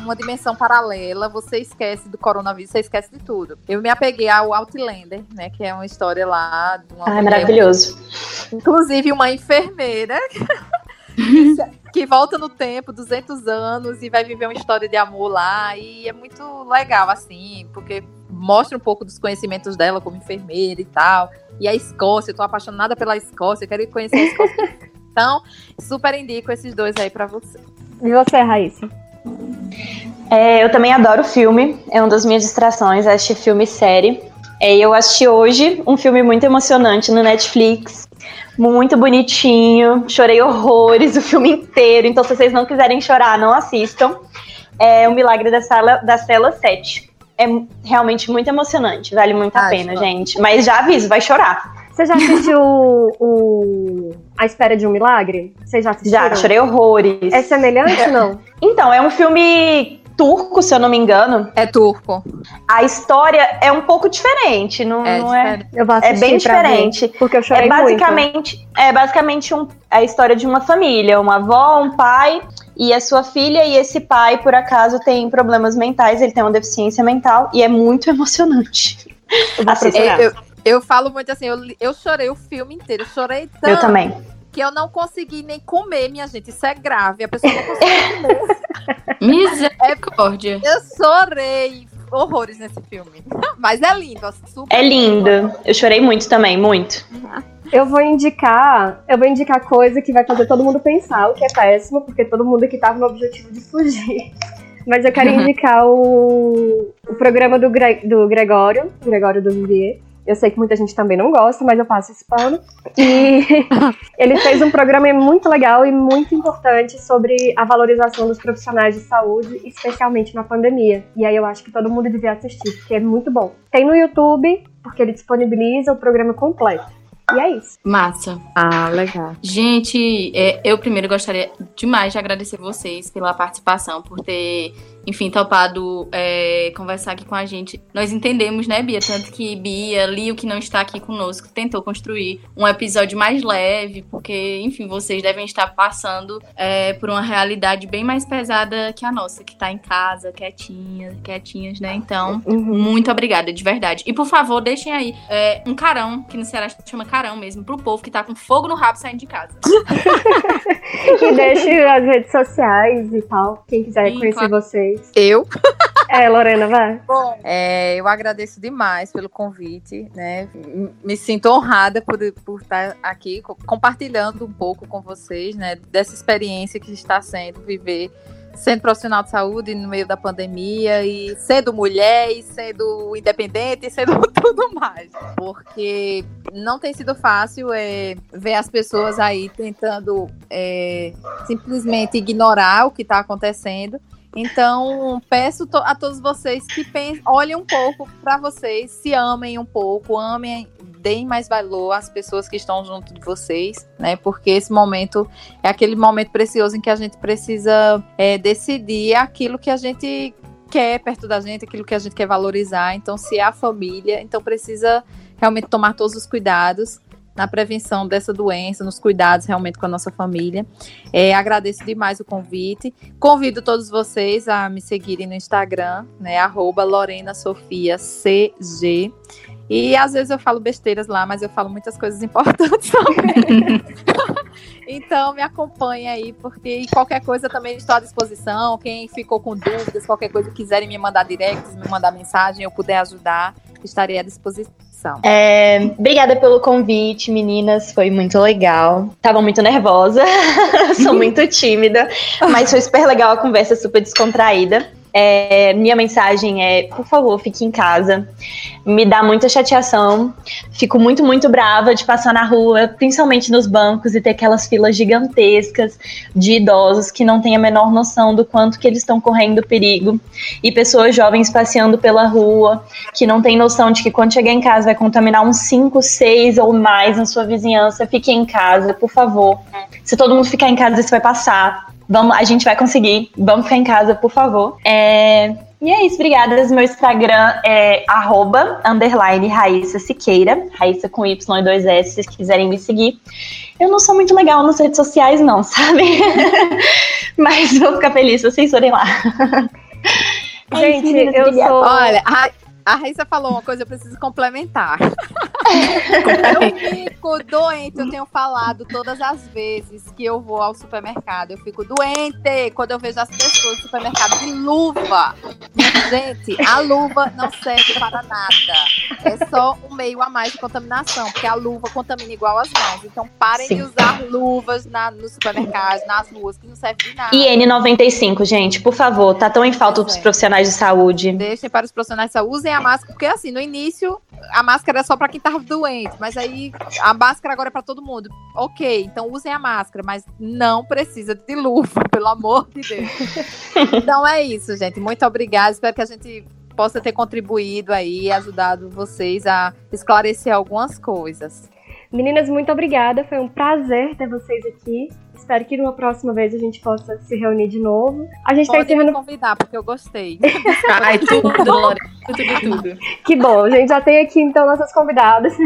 uma dimensão paralela, você esquece do coronavírus, você esquece de tudo. Eu me apeguei ao Outlander, né, que é uma história lá de uma Ah, maravilhoso. Inclusive uma enfermeira <laughs> que volta no tempo, 200 anos, e vai viver uma história de amor lá. E é muito legal, assim, porque mostra um pouco dos conhecimentos dela como enfermeira e tal. E a Escócia, eu tô apaixonada pela Escócia, quero conhecer a Escócia. <laughs> então, super indico esses dois aí para você. E você, Raíssa? É, eu também adoro filme, é uma das minhas distrações, assistir filme e série. É, eu assisti hoje um filme muito emocionante no Netflix, muito bonitinho, chorei horrores o filme inteiro, então se vocês não quiserem chorar, não assistam. É O Milagre da, Sala, da Cela 7. É realmente muito emocionante, vale muito a pena, gente. Mas já aviso, vai chorar. Você já assistiu o, A Espera de um Milagre? Você já assistiu? Já, chorei horrores. É semelhante ou não? Então, é um filme turco, se eu não me engano. É turco. A história é um pouco diferente, não é? Não é, eu vou é bem diferente. Ver, porque eu chorei é basicamente, muito. É basicamente um, a história de uma família, uma avó, um pai e a sua filha e esse pai, por acaso, tem problemas mentais, ele tem uma deficiência mental e é muito <laughs> emocionante. Eu, eu, eu, falo muito assim, eu, eu chorei o filme inteiro, eu chorei tanto. Eu também que eu não consegui nem comer, minha gente. Isso é grave. A pessoa não consegue <laughs> comer. Misericórdia. Eu chorei horrores nesse filme. <laughs> Mas é lindo. Super É lindo. Eu chorei muito também, muito. Eu vou indicar, eu vou indicar coisa que vai fazer todo mundo pensar, o que é péssimo, porque todo mundo aqui tava no objetivo de fugir. <laughs> Mas eu quero indicar o, o programa do, Gre- do Gregório, Gregório do Vivier. Eu sei que muita gente também não gosta, mas eu passo esse pano. E <laughs> ele fez um programa muito legal e muito importante sobre a valorização dos profissionais de saúde, especialmente na pandemia. E aí eu acho que todo mundo devia assistir, porque é muito bom. Tem no YouTube, porque ele disponibiliza o programa completo. E é isso. Massa. Ah, legal. Gente, é, eu primeiro gostaria demais de agradecer vocês pela participação, por ter, enfim, topado é, conversar aqui com a gente. Nós entendemos, né, Bia? Tanto que Bia, Lio, que não está aqui conosco, tentou construir um episódio mais leve, porque, enfim, vocês devem estar passando é, por uma realidade bem mais pesada que a nossa, que tá em casa, quietinha, quietinhas, né? Então, Uhum. muito obrigada, de verdade. E por favor, deixem aí é, um carão, que no Ceará chama carão mesmo, pro povo que tá com fogo no rabo saindo de casa. <laughs> E deixe as redes sociais e tal, quem quiser Sim, conhecer claro. vocês. Eu? É, Lorena, vai. <laughs> Bom, é, eu agradeço demais pelo convite, né? Me sinto honrada por, por estar aqui co- compartilhando um pouco com vocês, né? Dessa experiência que está sendo viver sendo profissional de saúde no meio da pandemia e sendo mulher e sendo independente e sendo <laughs> tudo mais. Porque não tem sido fácil é, ver as pessoas aí tentando é, simplesmente ignorar o que está acontecendo. Então, peço to- a todos vocês que pensem, olhem um pouco para vocês, se amem um pouco, amem, deem mais valor às pessoas que estão junto de vocês, né? Porque esse momento é aquele momento precioso em que a gente precisa é, decidir aquilo que a gente quer perto da gente, aquilo que a gente quer valorizar. Então, se é a família, então precisa realmente tomar todos os cuidados na prevenção dessa doença, nos cuidados realmente com a nossa família. É, agradeço demais o convite. Convido todos vocês a me seguirem no Instagram, né? Arroba Lorena Sofia CG. E às vezes eu falo besteiras lá, mas eu falo muitas coisas importantes <laughs> também. <laughs> então me acompanhe aí, porque qualquer coisa também estou à disposição. Quem ficou com dúvidas, qualquer coisa quiserem me mandar directs, me mandar mensagem, eu puder ajudar, estarei à disposição. É, obrigada pelo convite, meninas. Foi muito legal. Tava muito nervosa, <laughs> sou muito tímida, mas foi super legal a conversa, super descontraída. É, minha mensagem é, por favor, fique em casa. Me dá muita chateação. Fico muito, muito brava de passar na rua, principalmente nos bancos, e ter aquelas filas gigantescas de idosos que não têm a menor noção do quanto que eles estão correndo perigo. E pessoas jovens passeando pela rua, que não tem noção de que quando chegar em casa vai contaminar uns 5, 6 ou mais na sua vizinhança. Fique em casa, por favor. Se todo mundo ficar em casa, isso vai passar. Vamos, a gente vai conseguir. Vamos ficar em casa, por favor. É, E é isso, obrigada. Meu Instagram é arroba, underline Raíssa Siqueira. Raíssa com Y e dois S, se vocês quiserem me seguir. Eu não sou muito legal nas redes sociais, não, <laughs> sabe? Mas vou ficar feliz se vocês forem lá. Isso, Gente, eu obrigada. sou. Olha, a, a Raíssa falou uma coisa, eu preciso complementar. Eu fico doente, eu tenho falado todas as vezes que eu vou ao supermercado. Eu fico doente quando eu vejo as pessoas no supermercado de luva. Gente, a luva não serve para nada. É só um meio a mais de contaminação, porque a luva contamina igual as mãos. Então parem de Sim. usar luvas na, no supermercado, nas ruas, que não serve de nada. E N95, gente, por favor, tá tão em falta dos é. profissionais de saúde. Deixem para os profissionais de saúde, usem a máscara, porque assim, no início, a máscara era só para quem tava doente, mas aí a máscara agora é para todo mundo. Ok, então usem a máscara, mas não precisa de luva, <laughs> pelo amor de Deus. <laughs> então é isso, gente. Muito obrigada. Espero que a gente possa ter contribuído aí, ajudado vocês a esclarecer algumas coisas. Meninas, muito obrigada. Foi um prazer ter vocês aqui. Espero que numa próxima vez a gente possa se reunir de novo. A gente tá Pode me encerrando. convidar, porque eu gostei. <laughs> Ai, tudo, Lorena. Tudo, tudo. Que bom, a gente já tem aqui então nossas convidadas.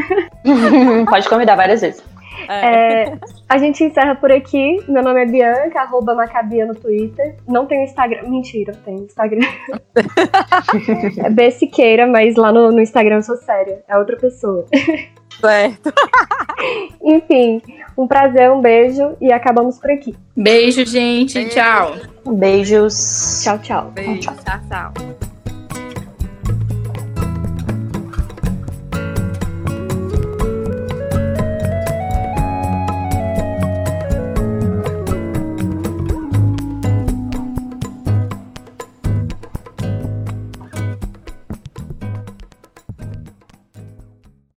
<laughs> Pode convidar várias vezes. É, a gente encerra por aqui. Meu nome é Bianca, arroba Macabia no Twitter. Não tenho Instagram. Mentira, tenho Instagram. <laughs> é B Siqueira, mas lá no, no Instagram eu sou séria. É outra pessoa. Certo. <laughs> Enfim, um prazer, um beijo e acabamos por aqui. Beijo, gente. Beijo. Tchau. Beijos. Tchau, tchau. Beijo. Tchau, tchau.